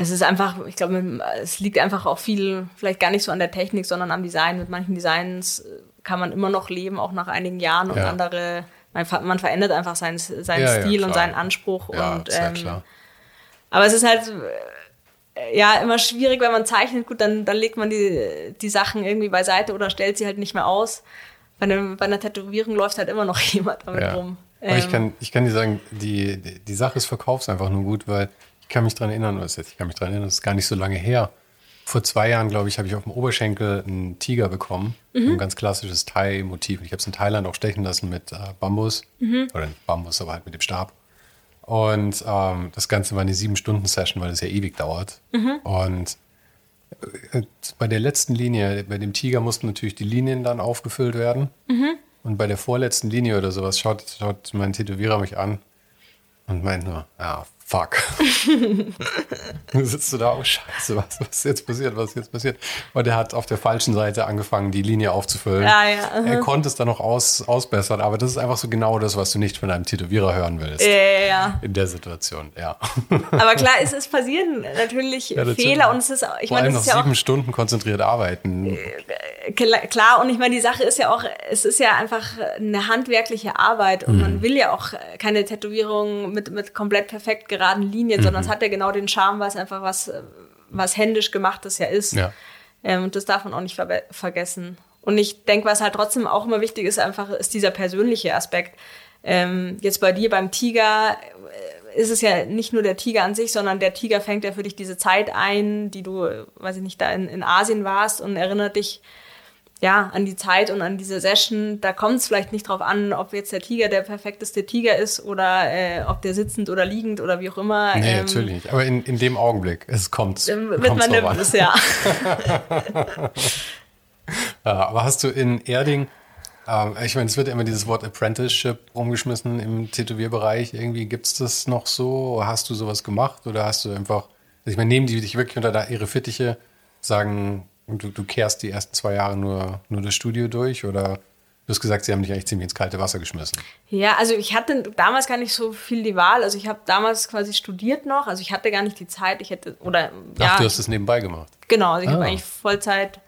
es ist einfach, ich glaube, es liegt einfach auch viel, vielleicht gar nicht so an der Technik, sondern am Design. Mit manchen Designs äh, kann man immer noch leben, auch nach einigen Jahren und Ja. andere, man, man verändert einfach seinen, seinen Ja, ja, Stil und klar. seinen Anspruch. Ja, und, ähm, klar. aber es ist halt äh, ja immer schwierig, wenn man zeichnet. Gut, dann, dann legt man die, die Sachen irgendwie beiseite oder stellt sie halt nicht mehr aus. Bei, einem, bei einer Tätowierung läuft halt immer noch jemand damit Ja. rum. Aber ich Ähm, kann, ich kann dir sagen, die, die, Sache ist Verkaufs einfach nur gut, weil kann mich dran erinnern, was jetzt, ich kann mich dran erinnern, das ist gar nicht so lange her. Vor zwei Jahren, glaube ich, habe ich auf dem Oberschenkel einen Tiger bekommen. Ein ganz klassisches Thai-Motiv. Ich habe es in Thailand auch stechen lassen mit äh, Bambus. Oder nicht Bambus, aber halt mit dem Stab. Und ähm, das Ganze war eine sieben-Stunden-Session, weil es ja ewig dauert. Und äh, bei der letzten Linie, bei dem Tiger mussten natürlich die Linien dann aufgefüllt werden. Und bei der vorletzten Linie oder sowas schaut, schaut mein Tätowierer mich an und meint nur, ja, fuck. Dann sitzt du da, oh Scheiße, was, was ist jetzt passiert, was ist jetzt passiert? Und er hat auf der falschen Seite angefangen, die Linie aufzufüllen. Ja, ja, aha. Er konnte es dann noch aus, ausbessern, aber das ist einfach so genau das, was du nicht von einem Tätowierer hören willst. ja, ja, ja. In der Situation, ja. Aber klar, es, es passieren natürlich Ja. Fehler und es ist, ich Vor meine, allem das noch ist ja sieben auch Stunden konzentriert arbeiten. Kla- Klar, und ich meine, die Sache ist ja auch, es ist ja einfach eine handwerkliche Arbeit und Mhm. man will ja auch keine Tätowierung mit, mit komplett perfekt geraden Linien, Mhm. sondern es hat ja genau den Charme, weil es einfach was, äh, was händisch gemachtes ja ist. Ja. Ähm, und das darf man auch nicht verbe- vergessen. Und ich denke, was halt trotzdem auch immer wichtig ist, einfach ist dieser persönliche Aspekt. Ähm, jetzt bei dir beim Tiger äh, ist es ja nicht nur der Tiger an sich, sondern der Tiger fängt ja für dich diese Zeit ein, die du, äh, weiß ich nicht, da in, in Asien warst und erinnert dich ja, an die Zeit und an diese Session, da kommt es vielleicht nicht drauf an, ob jetzt der Tiger der perfekteste Tiger ist oder äh, ob der sitzend oder liegend oder wie auch immer. Nee, ähm, natürlich nicht. Aber in, in dem Augenblick, es kommt. ähm, Wird kommt's man an. nervös, ja. Ja, aber hast du in Erding, ähm, ich meine, es wird immer dieses Wort Apprenticeship rumgeschmissen im Tätowierbereich. Irgendwie gibt es das noch so? Hast du sowas gemacht oder hast du einfach, also ich meine, nehmen die dich wirklich unter da ihre Fittiche, sagen, du, du kehrst die ersten zwei Jahre nur, nur das Studio durch oder du hast gesagt, sie haben dich eigentlich ziemlich ins kalte Wasser geschmissen. Ja, also ich hatte damals gar nicht so viel die Wahl. Also ich habe damals quasi studiert noch. Also ich hatte gar nicht die Zeit. Ich hätte, oder ja, Ach, du hast es nebenbei gemacht. Genau, also ich habe Ah. eigentlich Vollzeit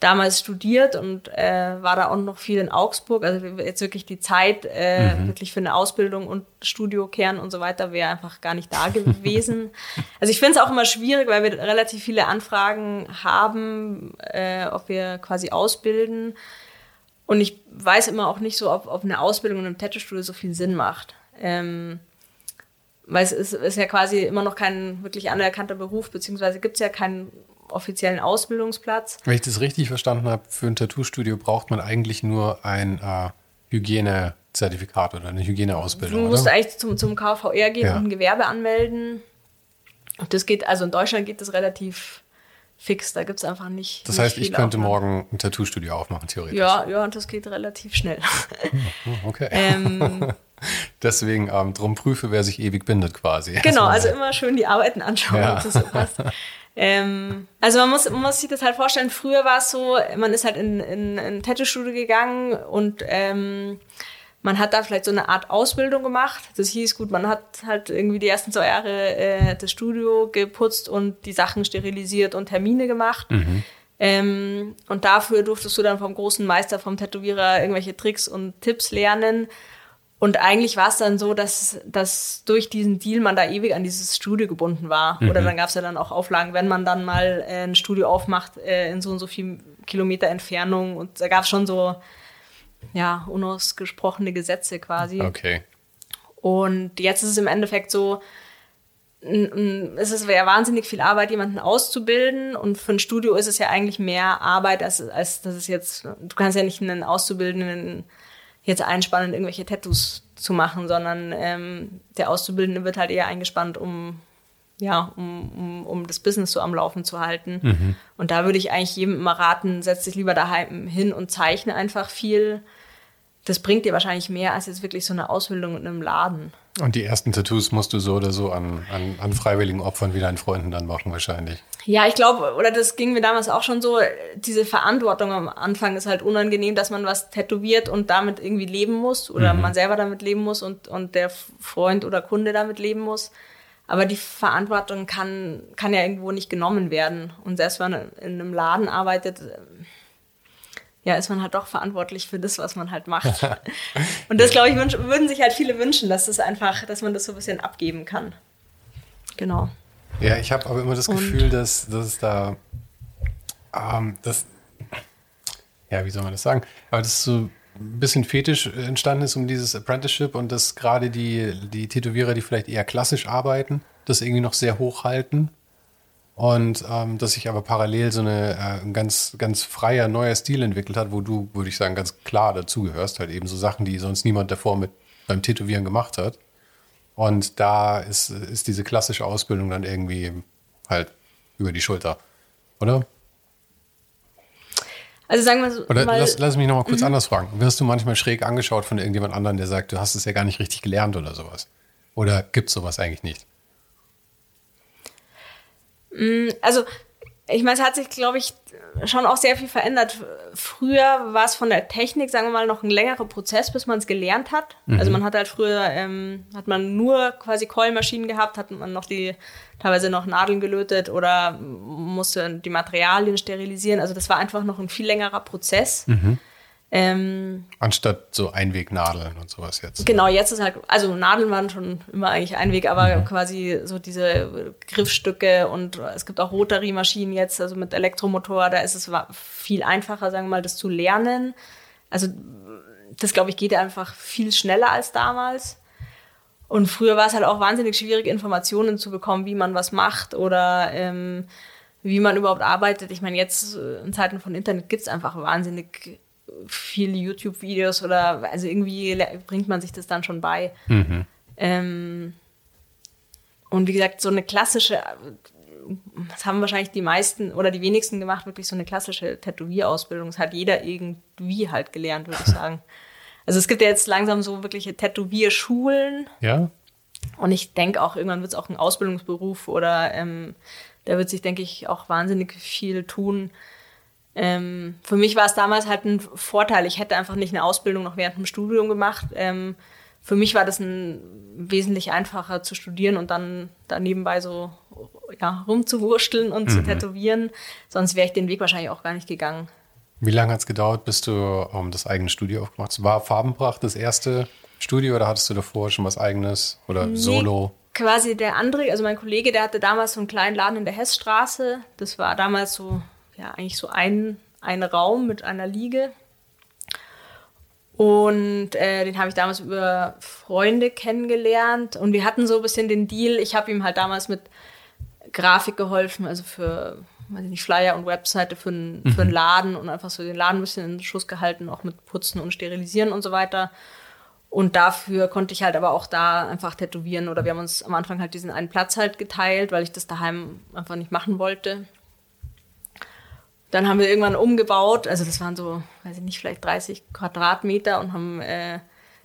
damals studiert und äh, war da auch noch viel in Augsburg. Also jetzt wirklich die Zeit äh, wirklich für eine Ausbildung und Studio kehren und so weiter wäre einfach gar nicht da gewesen. also ich finde es auch immer schwierig, weil wir relativ viele Anfragen haben, äh, ob wir quasi ausbilden. Und ich weiß immer auch nicht so, ob, ob eine Ausbildung in einem Tattoo-Studio so viel Sinn macht. Ähm, weil es ist, ist ja quasi immer noch kein wirklich anerkannter Beruf, beziehungsweise gibt es ja keinen offiziellen Ausbildungsplatz. Wenn ich das richtig verstanden habe, für ein Tattoo-Studio braucht man eigentlich nur ein äh, Hygienezertifikat oder eine Du Hygieneausbildung, musst oder? eigentlich zum, zum KVR gehen Ja. und ein Gewerbe anmelden. Und das geht, also in Deutschland geht das relativ fix. Da gibt es einfach nicht. Das nicht heißt, ich könnte Auflagen. morgen ein Tattoo-Studio aufmachen, theoretisch. Ja, ja, und das geht relativ schnell. Okay. ähm, Deswegen ähm, drum prüfe, wer sich ewig bindet quasi. Genau, also immer schön die Arbeiten anschauen, Ja. das passt. ähm, also man muss, man muss sich das halt vorstellen, früher war es so, man ist halt in, in, in ein Tattoo-Studio gegangen und ähm, man hat da vielleicht so eine Art Ausbildung gemacht. Das hieß gut, man hat halt irgendwie die ersten zwei Jahre äh, das Studio geputzt und die Sachen sterilisiert und Termine gemacht. Ähm, und dafür durftest du dann vom großen Meister, vom Tätowierer irgendwelche Tricks und Tipps lernen. Und eigentlich war es dann so, dass, dass durch diesen Deal man da ewig an dieses Studio gebunden war. Oder dann gab es ja dann auch Auflagen, wenn man dann mal äh, ein Studio aufmacht äh, in so und so viel Kilometer Entfernung. Und da gab es schon so, ja, unausgesprochene Gesetze quasi. Okay. Und jetzt ist es im Endeffekt so, es ist ja wahnsinnig viel Arbeit, jemanden auszubilden. Und für ein Studio ist es ja eigentlich mehr Arbeit, als, als dass es jetzt, du kannst ja nicht einen Auszubildenden jetzt einspannen, irgendwelche Tattoos zu machen, sondern ähm, der Auszubildende wird halt eher eingespannt, um ja, um, um, um das Business so am Laufen zu halten. Mhm. Und da würde ich eigentlich jedem immer raten, setz dich lieber daheim hin und zeichne einfach viel. Das bringt dir wahrscheinlich mehr als jetzt wirklich so eine Ausbildung in einem Laden. Und die ersten Tattoos musst du so oder so an, an, an freiwilligen Opfern wie deinen Freunden dann machen wahrscheinlich. Ja, ich glaube, oder das ging mir damals auch schon so, diese Verantwortung am Anfang ist halt unangenehm, dass man was tätowiert und damit irgendwie leben muss oder mhm. man selber damit leben muss und, und der Freund oder Kunde damit leben muss. Aber die Verantwortung kann, kann ja irgendwo nicht genommen werden. Und selbst wenn man in einem Laden arbeitet, ja, ist man halt doch verantwortlich für das, was man halt macht. Und das, glaube ich, würden sich halt viele wünschen, dass das einfach, dass man das so ein bisschen abgeben kann. Genau. Ja, ich habe aber immer das Gefühl, dass, dass es da, ähm, das, ja, wie soll man das sagen? Aber das ist so ein bisschen fetisch entstanden ist um dieses Apprenticeship und dass gerade die, die Tätowierer, die vielleicht eher klassisch arbeiten, das irgendwie noch sehr hoch halten und ähm, dass sich aber parallel so eine äh, ein ganz, ganz freier neuer Stil entwickelt hat, wo du, würde ich sagen, ganz klar dazugehörst. Halt eben so Sachen, die sonst niemand davor mit beim Tätowieren gemacht hat. Und da ist, ist diese klassische Ausbildung dann irgendwie halt über die Schulter, oder? Also sagen wir so. Oder mal, lass, lass mich nochmal kurz mhm. anders fragen. Wirst du manchmal schräg angeschaut von irgendjemand anderen, der sagt, du hast es ja gar nicht richtig gelernt oder sowas? Oder gibt es sowas eigentlich nicht? Mm, also, ich meine, es hat sich, glaube ich, schon auch sehr viel verändert. Früher war es von der Technik, sagen wir mal, noch ein längerer Prozess, bis man es gelernt hat. Mhm. Also man hat halt früher, ähm, hat man nur quasi Keulmaschinen gehabt, hat man noch die, teilweise noch Nadeln gelötet oder musste die Materialien sterilisieren. Also das war einfach noch ein viel längerer Prozess. Mhm. Ähm, Anstatt so Einwegnadeln und sowas jetzt. Genau, jetzt ist halt, also Nadeln waren schon immer eigentlich Einweg, aber mhm. quasi so diese Griffstücke und es gibt auch Rotarymaschinen jetzt, also mit Elektromotor, da ist es viel einfacher, sagen wir mal, das zu lernen. Also das, glaube ich, geht einfach viel schneller als damals. Und früher war es halt auch wahnsinnig schwierig, Informationen zu bekommen, wie man was macht oder ähm, wie man überhaupt arbeitet. Ich meine, jetzt in Zeiten von Internet gibt es einfach wahnsinnig viele YouTube-Videos oder also irgendwie bringt man sich das dann schon bei. Mhm. Ähm, und wie gesagt, so eine klassische, das haben wahrscheinlich die meisten oder die wenigsten gemacht, wirklich so eine klassische Tätowierausbildung. Das hat jeder irgendwie halt gelernt, würde ich sagen. Also es gibt ja jetzt langsam so wirkliche Tätowierschulen. Ja. Und ich denke auch, irgendwann wird es auch ein Ausbildungsberuf oder ähm, da wird sich, denke ich, auch wahnsinnig viel tun. Ähm, für mich war es damals halt ein Vorteil. Ich hätte einfach nicht eine Ausbildung noch während dem Studium gemacht. Ähm, für mich war das ein wesentlich einfacher zu studieren und dann da nebenbei so ja, rumzuwursteln und mhm. zu tätowieren. Sonst wäre ich den Weg wahrscheinlich auch gar nicht gegangen. Wie lange hat es gedauert, bis du um, das eigene Studio aufgemacht hast? War Farbenpracht das erste Studio oder hattest du davor schon was eigenes oder nee, Solo? Quasi der andere, also mein Kollege, der hatte damals so einen kleinen Laden in der Hessstraße. Das war damals so ja eigentlich so ein, ein Raum mit einer Liege. Und äh, den habe ich damals über Freunde kennengelernt. Und wir hatten so ein bisschen den Deal. Ich habe ihm halt damals mit Grafik geholfen, also für weiß ich nicht, Flyer und Webseite für, einen, mhm. für einen Laden und einfach so den Laden ein bisschen in den Schuss gehalten, auch mit Putzen und Sterilisieren und so weiter. Und dafür konnte ich halt aber auch da einfach tätowieren oder wir haben uns am Anfang halt diesen einen Platz halt geteilt, weil ich das daheim einfach nicht machen wollte. Dann haben wir irgendwann umgebaut, also das waren so, weiß ich nicht, vielleicht 30 Quadratmeter und haben äh,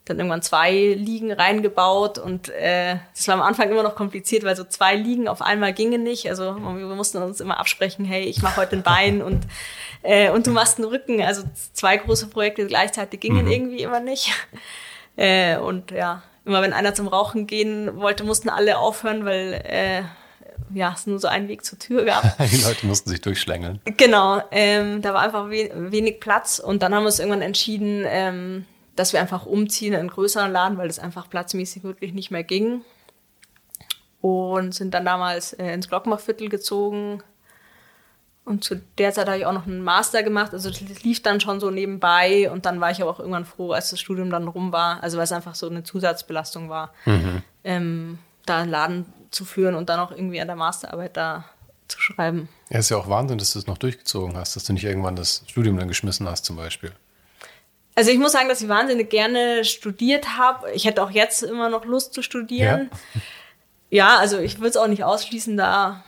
dann irgendwann zwei Liegen reingebaut und äh, das war am Anfang immer noch kompliziert, weil so zwei Liegen auf einmal gingen nicht. Also wir mussten uns immer absprechen, hey, ich mache heute ein Bein und äh, und du machst einen Rücken. Also zwei große Projekte gleichzeitig gingen mhm. irgendwie immer nicht. Äh, und ja, immer wenn einer zum Rauchen gehen wollte, mussten alle aufhören, weil äh, ja, es nur so einen Weg zur Tür gab. Die Leute mussten sich durchschlängeln. Genau, ähm, da war einfach we wenig Platz und dann haben wir uns irgendwann entschieden, ähm, dass wir einfach umziehen in einen größeren Laden, weil das einfach platzmäßig wirklich nicht mehr ging. Und sind dann damals äh, ins Glockmachviertel gezogen. Und zu der Zeit habe ich auch noch einen Master gemacht. Also das lief dann schon so nebenbei. Und dann war ich aber auch irgendwann froh, als das Studium dann rum war. Also weil es einfach so eine Zusatzbelastung war, mhm. ähm, da einen Laden zu führen und dann auch irgendwie an der Masterarbeit da zu schreiben. Ja, ist ja auch Wahnsinn, dass du es noch durchgezogen hast, dass du nicht irgendwann das Studium dann geschmissen hast zum Beispiel. Also ich muss sagen, dass ich wahnsinnig gerne studiert habe. Ich hätte auch jetzt immer noch Lust zu studieren. Ja. ja, also ich würde es auch nicht ausschließen, da,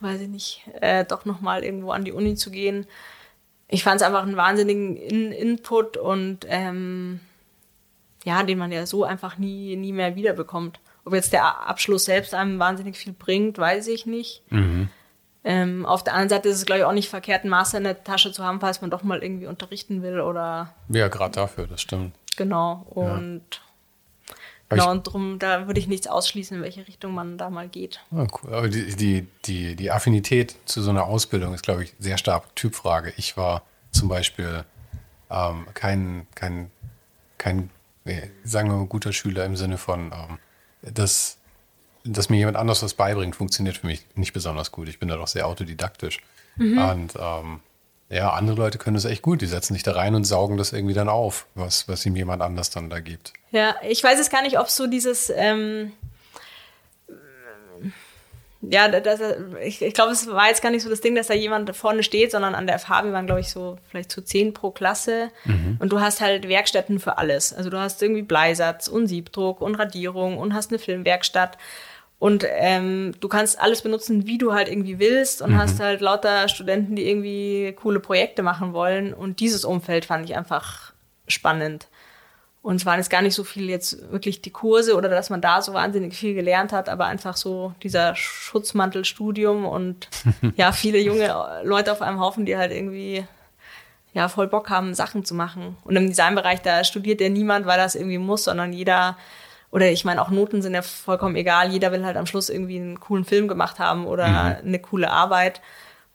weiß ich nicht, äh, doch nochmal irgendwo an die Uni zu gehen. Ich fand es einfach einen wahnsinnigen In Input und ähm, ja, den man ja so einfach nie, nie mehr wiederbekommt. Ob jetzt der Abschluss selbst einem wahnsinnig viel bringt, weiß ich nicht. Mhm. Ähm, auf der anderen Seite ist es, glaube ich, auch nicht verkehrt, einen Master in der Tasche zu haben, falls man doch mal irgendwie unterrichten will oder. Ja, gerade dafür, das stimmt. Genau. Und ja. genau, und darum, da würde ich nichts ausschließen, in welche Richtung man da mal geht. Ah, cool. Aber die, die, die, die Affinität zu so einer Ausbildung ist, glaube ich, sehr stark Typfrage. Ich war zum Beispiel ähm, kein, kein, kein, sagen wir mal, guter Schüler im Sinne von, ähm, dass dass mir jemand anders was beibringt, funktioniert für mich nicht besonders gut. Ich bin da doch sehr autodidaktisch. Mhm. Und ähm, ja, andere Leute können das echt gut. Die setzen sich da rein und saugen das irgendwie dann auf, was, was ihm jemand anders dann da gibt. Ja, ich weiß jetzt gar nicht, ob so dieses, ähm, ja, das, ich, ich glaube, es war jetzt gar nicht so das Ding, dass da jemand da vorne steht, sondern an der FH, wir waren, glaube ich, so vielleicht zu zehn pro Klasse. Mhm. Und du hast halt Werkstätten für alles. Also du hast irgendwie Bleisatz und Siebdruck und Radierung und hast eine Filmwerkstatt. Und ähm, du kannst alles benutzen, wie du halt irgendwie willst und mhm. hast halt lauter Studenten, die irgendwie coole Projekte machen wollen. Und dieses Umfeld fand ich einfach spannend. Und es waren jetzt gar nicht so viel jetzt wirklich die Kurse oder dass man da so wahnsinnig viel gelernt hat, aber einfach so dieser Schutzmantelstudium und ja, viele junge Leute auf einem Haufen, die halt irgendwie ja voll Bock haben, Sachen zu machen. Und im Designbereich, da studiert ja niemand, weil das irgendwie muss, sondern jeder oder ich meine, auch Noten sind ja vollkommen egal. Jeder will halt am Schluss irgendwie einen coolen Film gemacht haben oder mhm. eine coole Arbeit.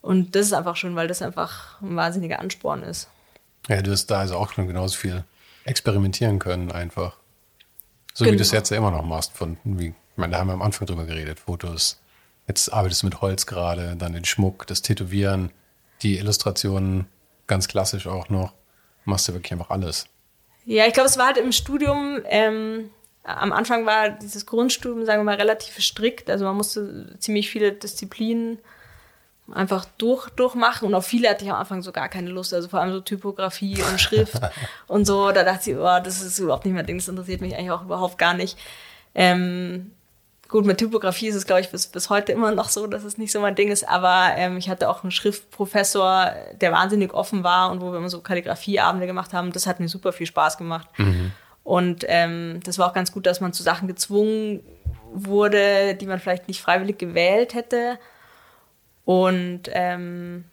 Und das ist einfach schön, weil das einfach ein wahnsinniger Ansporn ist. Ja, du hast da also auch schon genauso viel experimentieren können, einfach. So genau. wie du es jetzt ja immer noch machst. Von, wie, ich meine, da haben wir am Anfang drüber geredet, Fotos. Jetzt arbeitest du mit Holz gerade, dann den Schmuck, das Tätowieren, die Illustrationen, ganz klassisch auch noch. Machst du wirklich einfach alles. Ja, ich glaube, es war halt im Studium, ähm, am Anfang war dieses Grundstudium, sagen wir mal, relativ strikt. Also man musste ziemlich viele Disziplinen einfach durch, durchmachen. Und auf viele hatte ich am Anfang so gar keine Lust. Also vor allem so Typografie und Schrift und so. Da dachte ich, oh, das ist überhaupt nicht mein Ding. Das interessiert mich eigentlich auch überhaupt gar nicht. Ähm, gut, mit Typografie ist es, glaube ich, bis, bis heute immer noch so, dass es nicht so mein Ding ist. Aber ähm, ich hatte auch einen Schriftprofessor, der wahnsinnig offen war und wo wir immer so Kalligrafieabende gemacht haben. Das hat mir super viel Spaß gemacht. Mhm. Und ähm, das war auch ganz gut, dass man zu Sachen gezwungen wurde, die man vielleicht nicht freiwillig gewählt hätte. Und ähm,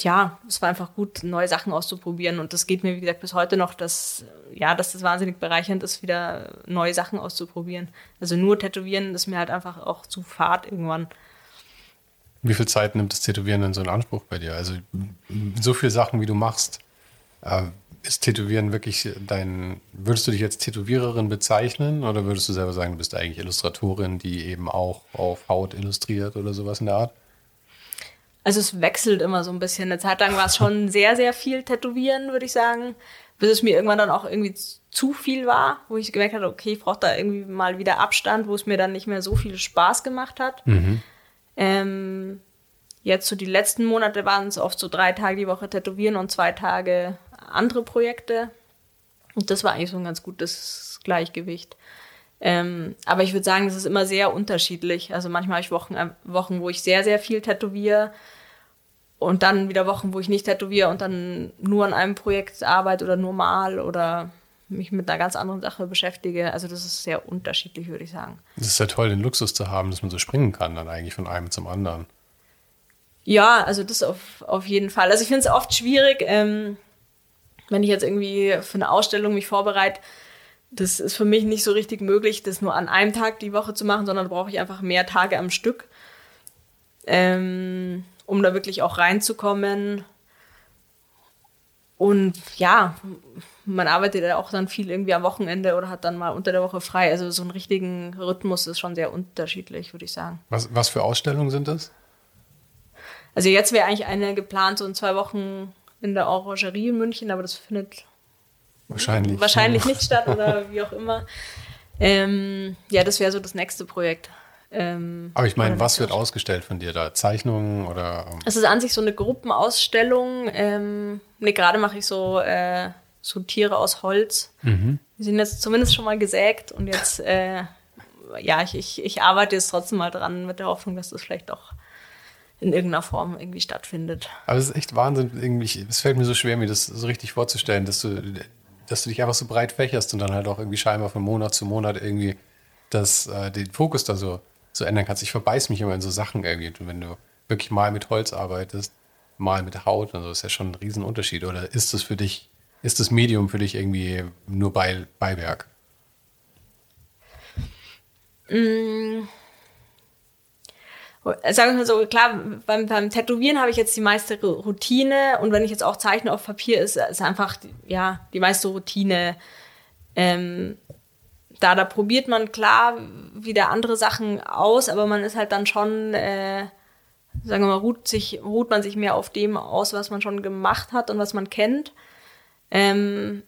ja, es war einfach gut, neue Sachen auszuprobieren. Und das geht mir, wie gesagt, bis heute noch, dass, ja, dass das wahnsinnig bereichernd ist, wieder neue Sachen auszuprobieren. Also nur Tätowieren ist mir halt einfach auch zu fad irgendwann. Wie viel Zeit nimmt das Tätowieren denn so in Anspruch bei dir? Also so viele Sachen, wie du machst, äh, ist Tätowieren wirklich dein, würdest du dich als Tätowiererin bezeichnen oder würdest du selber sagen, du bist eigentlich Illustratorin, die eben auch auf Haut illustriert oder sowas in der Art? Also es wechselt immer so ein bisschen. Eine Zeit lang war es schon sehr, sehr viel Tätowieren, würde ich sagen, bis es mir irgendwann dann auch irgendwie zu viel war, wo ich gemerkt habe, okay, ich brauche da irgendwie mal wieder Abstand, wo es mir dann nicht mehr so viel Spaß gemacht hat. Mhm. Ähm, jetzt so die letzten Monate waren es oft so drei Tage die Woche Tätowieren und zwei Tage andere Projekte. Und das war eigentlich so ein ganz gutes Gleichgewicht. Ähm, aber ich würde sagen, es ist immer sehr unterschiedlich. Also manchmal habe ich Wochen, äh, Wochen, wo ich sehr, sehr viel tätowiere und dann wieder Wochen, wo ich nicht tätowiere und dann nur an einem Projekt arbeite oder nur mal oder mich mit einer ganz anderen Sache beschäftige. Also das ist sehr unterschiedlich, würde ich sagen. Es ist ja toll, den Luxus zu haben, dass man so springen kann, dann eigentlich von einem zum anderen. Ja, also das auf, auf jeden Fall. Also ich finde es oft schwierig, ähm, wenn ich jetzt irgendwie für eine Ausstellung mich vorbereite, das ist für mich nicht so richtig möglich, das nur an einem Tag die Woche zu machen, sondern brauche ich einfach mehr Tage am Stück, ähm, um da wirklich auch reinzukommen. Und ja, man arbeitet ja auch dann viel irgendwie am Wochenende oder hat dann mal unter der Woche frei. Also so einen richtigen Rhythmus ist schon sehr unterschiedlich, würde ich sagen. Was, was für Ausstellungen sind das? Also jetzt wäre eigentlich eine geplant, so in zwei Wochen in der Orangerie in München, aber das findet wahrscheinlich, wahrscheinlich nicht statt oder wie auch immer. Ähm, ja, das wäre so das nächste Projekt. Ähm, aber ich meine, was wird ausgestellt von dir da? Zeichnungen oder? Ähm? Es ist an sich so eine Gruppenausstellung. Ähm, ne, gerade mache ich so, äh, so Tiere aus Holz. Mhm. Die sind jetzt zumindest schon mal gesägt und jetzt äh, ja, ich, ich, ich arbeite jetzt trotzdem mal dran mit der Hoffnung, dass das vielleicht auch in irgendeiner Form irgendwie stattfindet. Aber es ist echt Wahnsinn, irgendwie, es fällt mir so schwer, mir das so richtig vorzustellen, dass du, dass du dich einfach so breit fächerst und dann halt auch irgendwie scheinbar von Monat zu Monat irgendwie das, äh, den Fokus da so, so ändern kannst. Ich verbeiß mich immer in so Sachen irgendwie. Und wenn du wirklich mal mit Holz arbeitest, mal mit Haut und so, ist ja schon ein Riesenunterschied. Oder ist das für dich, ist das Medium für dich irgendwie nur bei, Beiwerk? Mm. Sagen wir mal so, klar, beim, beim Tätowieren habe ich jetzt die meiste Routine und wenn ich jetzt auch zeichne auf Papier, ist, ist einfach ja, die meiste Routine ähm, da. Da probiert man klar wieder andere Sachen aus, aber man ist halt dann schon, äh, sagen wir mal, ruht, sich, ruht man sich mehr auf dem aus, was man schon gemacht hat und was man kennt. Ähm,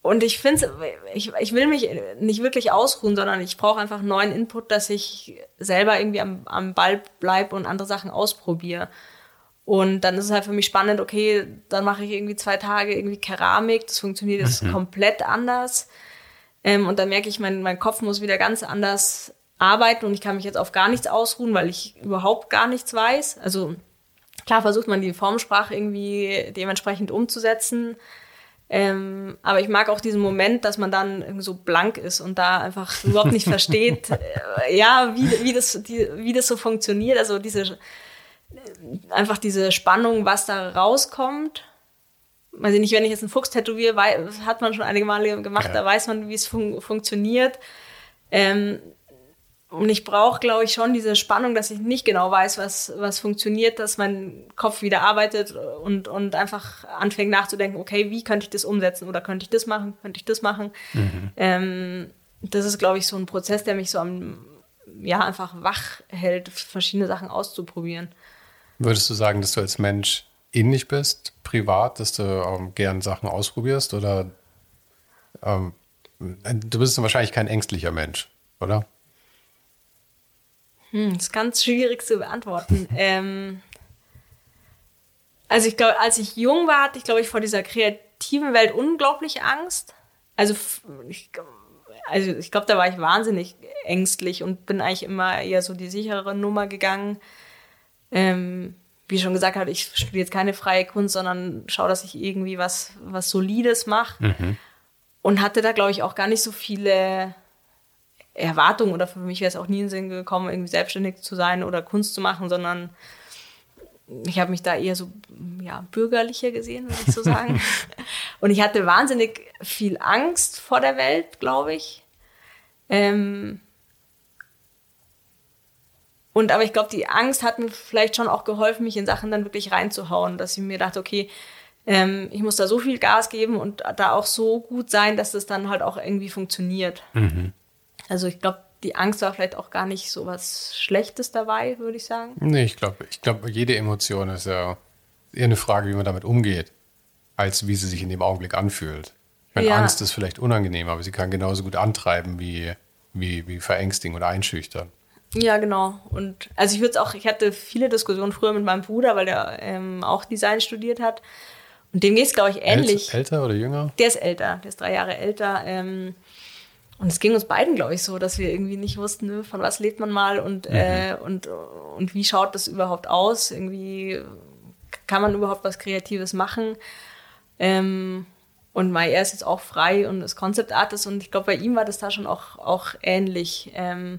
und ich finde, ich, ich will mich nicht wirklich ausruhen, sondern ich brauche einfach neuen Input, dass ich selber irgendwie am, am Ball bleibe und andere Sachen ausprobiere. Und dann ist es halt für mich spannend, okay, dann mache ich irgendwie zwei Tage irgendwie Keramik, das funktioniert jetzt mhm. komplett anders. Ähm, und dann merke ich, mein, mein Kopf muss wieder ganz anders arbeiten und ich kann mich jetzt auf gar nichts ausruhen, weil ich überhaupt gar nichts weiß. Also klar versucht man die Formsprache irgendwie dementsprechend umzusetzen. Ähm, aber ich mag auch diesen Moment, dass man dann so blank ist und da einfach überhaupt nicht versteht, äh, ja, wie, wie, das, die, wie das so funktioniert. Also diese, einfach diese Spannung, was da rauskommt. Weiß ich nicht, wenn ich jetzt einen Fuchs tätowiere, hat man schon einige Male gemacht, ja. da weiß man, wie es fun funktioniert. Ähm, und ich brauche, glaube ich, schon diese Spannung, dass ich nicht genau weiß, was, was funktioniert, dass mein Kopf wieder arbeitet und, und einfach anfängt nachzudenken, okay, wie könnte ich das umsetzen oder könnte ich das machen, könnte ich das machen. Mhm. Ähm, das ist, glaube ich, so ein Prozess, der mich so am, ja, einfach wach hält, verschiedene Sachen auszuprobieren. Würdest du sagen, dass du als Mensch ähnlich bist, privat, dass du ähm, gern Sachen ausprobierst oder ähm, du bist wahrscheinlich kein ängstlicher Mensch, oder? Hm, das ist ganz schwierig zu beantworten. ähm, also ich glaube, als ich jung war, hatte ich, glaube ich, vor dieser kreativen Welt unglaublich Angst. Also ich, also ich glaube, da war ich wahnsinnig ängstlich und bin eigentlich immer eher so die sichere Nummer gegangen. Ähm, wie schon gesagt habe, ich studiere jetzt keine freie Kunst, sondern schaue, dass ich irgendwie was, was Solides mache. Mhm. Und hatte da, glaube ich, auch gar nicht so viele Erwartung oder für mich wäre es auch nie in den Sinn gekommen, irgendwie selbstständig zu sein oder Kunst zu machen, sondern ich habe mich da eher so ja, bürgerlicher gesehen, würde ich so sagen. und ich hatte wahnsinnig viel Angst vor der Welt, glaube ich. Ähm und aber ich glaube, die Angst hat mir vielleicht schon auch geholfen, mich in Sachen dann wirklich reinzuhauen, dass ich mir dachte, okay, ähm, ich muss da so viel Gas geben und da auch so gut sein, dass das dann halt auch irgendwie funktioniert. Mhm. Also ich glaube, die Angst war vielleicht auch gar nicht so was Schlechtes dabei, würde ich sagen. Nee, ich glaube, ich glaube, jede Emotion ist ja eher eine Frage, wie man damit umgeht, als wie sie sich in dem Augenblick anfühlt. Ich meine, ja. Angst ist vielleicht unangenehm, aber sie kann genauso gut antreiben wie, wie, wie verängstigen oder einschüchtern. Ja, genau. Und also ich würde es auch, ich hatte viele Diskussionen früher mit meinem Bruder, weil der ähm, auch Design studiert hat. Und dem geht es, glaube ich, ähnlich. Älter oder jünger? Der ist älter, der ist drei Jahre älter. Ähm, und es ging uns beiden, glaube ich, so, dass wir irgendwie nicht wussten, ne, von was lebt man mal und, mhm. äh, und, und wie schaut das überhaupt aus? Irgendwie kann man überhaupt was Kreatives machen? Ähm, und Mai, er ist jetzt auch frei und ist Concept Artist und ich glaube, bei ihm war das da schon auch, auch ähnlich. Ähm,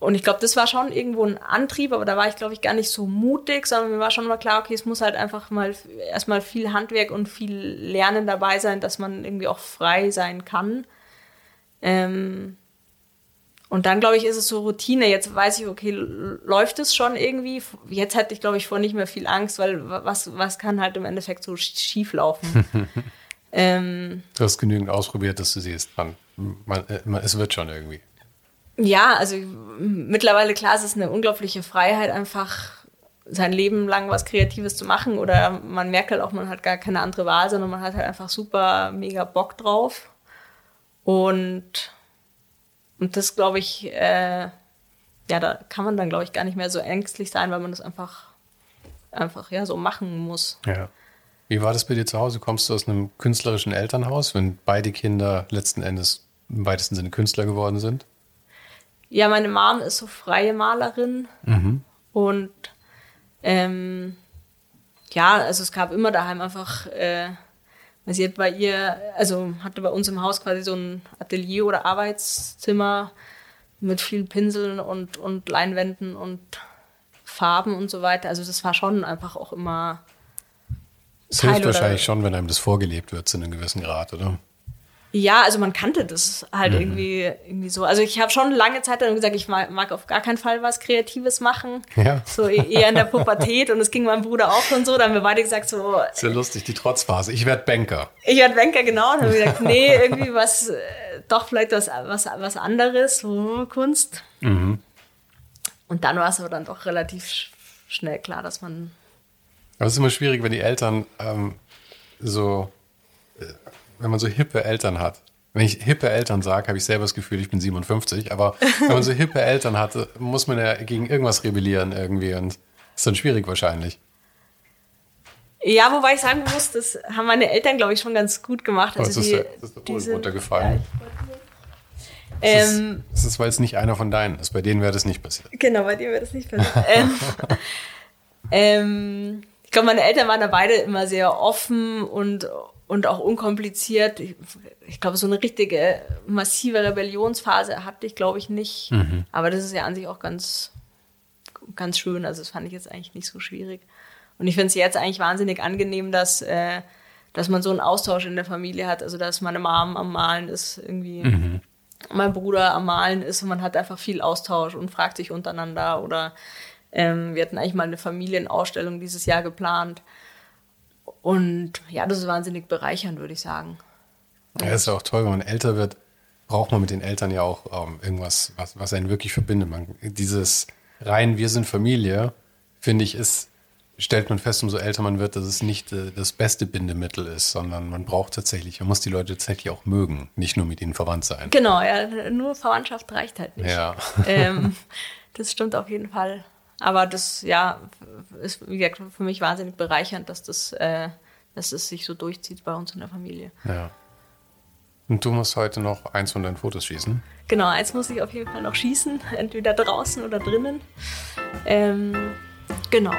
und ich glaube, das war schon irgendwo ein Antrieb, aber da war ich, glaube ich, gar nicht so mutig, sondern mir war schon mal klar, okay, es muss halt einfach mal erstmal viel Handwerk und viel Lernen dabei sein, dass man irgendwie auch frei sein kann. Ähm, und dann, glaube ich, ist es so Routine. Jetzt weiß ich, okay, läuft es schon irgendwie? Jetzt hätte ich, glaube ich, vor nicht mehr viel Angst, weil was, was kann halt im Endeffekt so schief laufen? ähm, du hast genügend ausprobiert, dass du siehst, man, man, man, es wird schon irgendwie. Ja, also mittlerweile, klar, es ist eine unglaubliche Freiheit, einfach sein Leben lang was Kreatives zu machen. Oder man merkt halt auch, man hat gar keine andere Wahl, sondern man hat halt einfach super, mega Bock drauf. Und, und das glaube ich, äh, ja, da kann man dann, glaube ich, gar nicht mehr so ängstlich sein, weil man das einfach, einfach ja, so machen muss. Ja. Wie war das bei dir zu Hause? Kommst du aus einem künstlerischen Elternhaus, wenn beide Kinder letzten Endes im weitesten Sinne Künstler geworden sind? Ja, meine Mom ist so freie Malerin mhm. und ähm, ja, also es gab immer daheim einfach, äh, sie hat bei ihr, also hatte bei uns im Haus quasi so ein Atelier oder Arbeitszimmer mit vielen Pinseln und, und Leinwänden und Farben und so weiter. Also das war schon einfach auch immer. Es hilft wahrscheinlich schon, wenn einem das vorgelebt wird zu einem gewissen Grad, oder? Ja, also man kannte das halt mhm. irgendwie, irgendwie so. Also ich habe schon lange Zeit dann gesagt, ich mag, mag, auf gar keinen Fall was Kreatives machen. Ja. So e-, eher in der Pubertät und es ging meinem Bruder auch schon so. Da haben wir beide gesagt so. Ist ja lustig, die Trotzphase. Ich werde Banker. Ich werde Banker, genau. Und dann haben wir gesagt, nee, irgendwie was, äh, doch vielleicht was, was, was anderes, so Kunst. Mhm. Und dann war es aber dann doch relativ schnell klar, dass man. Aber es ist immer schwierig, wenn die Eltern ähm, so äh, wenn man so hippe Eltern hat. Wenn ich hippe Eltern sage, habe ich selber das Gefühl, ich bin 57, aber wenn man so hippe Eltern hat, muss man ja gegen irgendwas rebellieren irgendwie und das ist dann schwierig wahrscheinlich. Ja, wobei ich sagen muss, das haben meine Eltern, glaube ich, schon ganz gut gemacht. Also das, ist, die, das ist der Boden runtergefallen. Ja, das, ist, ähm, das ist, weil es nicht einer von deinen ist. Bei denen wäre das nicht passiert. Genau, bei denen wäre das nicht passiert. ähm, ähm, ich glaube, meine Eltern waren da beide immer sehr offen und und auch unkompliziert. Ich, ich, glaube, so eine richtige massive Rebellionsphase hatte ich, glaube ich, nicht. Mhm. Aber das ist ja an sich auch ganz, ganz schön. Also das fand ich jetzt eigentlich nicht so schwierig. Und ich finde es jetzt eigentlich wahnsinnig angenehm, dass, äh, dass man so einen Austausch in der Familie hat. Also dass meine Mom am Malen ist irgendwie. Mhm. Mein Bruder am Malen ist und man hat einfach viel Austausch und fragt sich untereinander. Oder ähm, wir hatten eigentlich mal eine Familienausstellung dieses Jahr geplant. Und ja, das ist wahnsinnig bereichernd, würde ich sagen. Ja, ist ja auch toll, wenn man älter wird, braucht man mit den Eltern ja auch ähm, irgendwas, was, was einen wirklich verbindet. Man, dieses rein, wir sind Familie, finde ich, ist, stellt man fest, umso älter man wird, dass es nicht äh, das beste Bindemittel ist, sondern man braucht tatsächlich, man muss die Leute tatsächlich auch mögen, nicht nur mit ihnen verwandt sein. Genau, ja, nur Verwandtschaft reicht halt nicht. Ja. Ähm, das stimmt auf jeden Fall. Aber das, ja, ist, wie gesagt, für mich wahnsinnig bereichernd, dass das, äh, dass es sich so durchzieht bei uns in der Familie. Ja. Und du musst heute noch eins von deinen Fotos schießen? Genau, eins muss ich auf jeden Fall noch schießen, entweder draußen oder drinnen. Ähm, genau.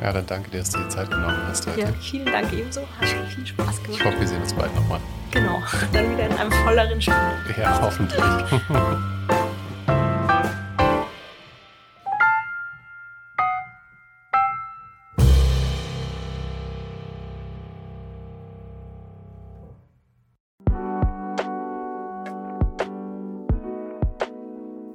Ja, dann danke dir, dass du die Zeit genommen hast heute. Ja, vielen Dank ebenso. Hat viel Spaß gemacht. Ich hoffe, wir sehen uns bald nochmal. Genau, dann wieder in einem volleren Spiel. Ja, hoffentlich.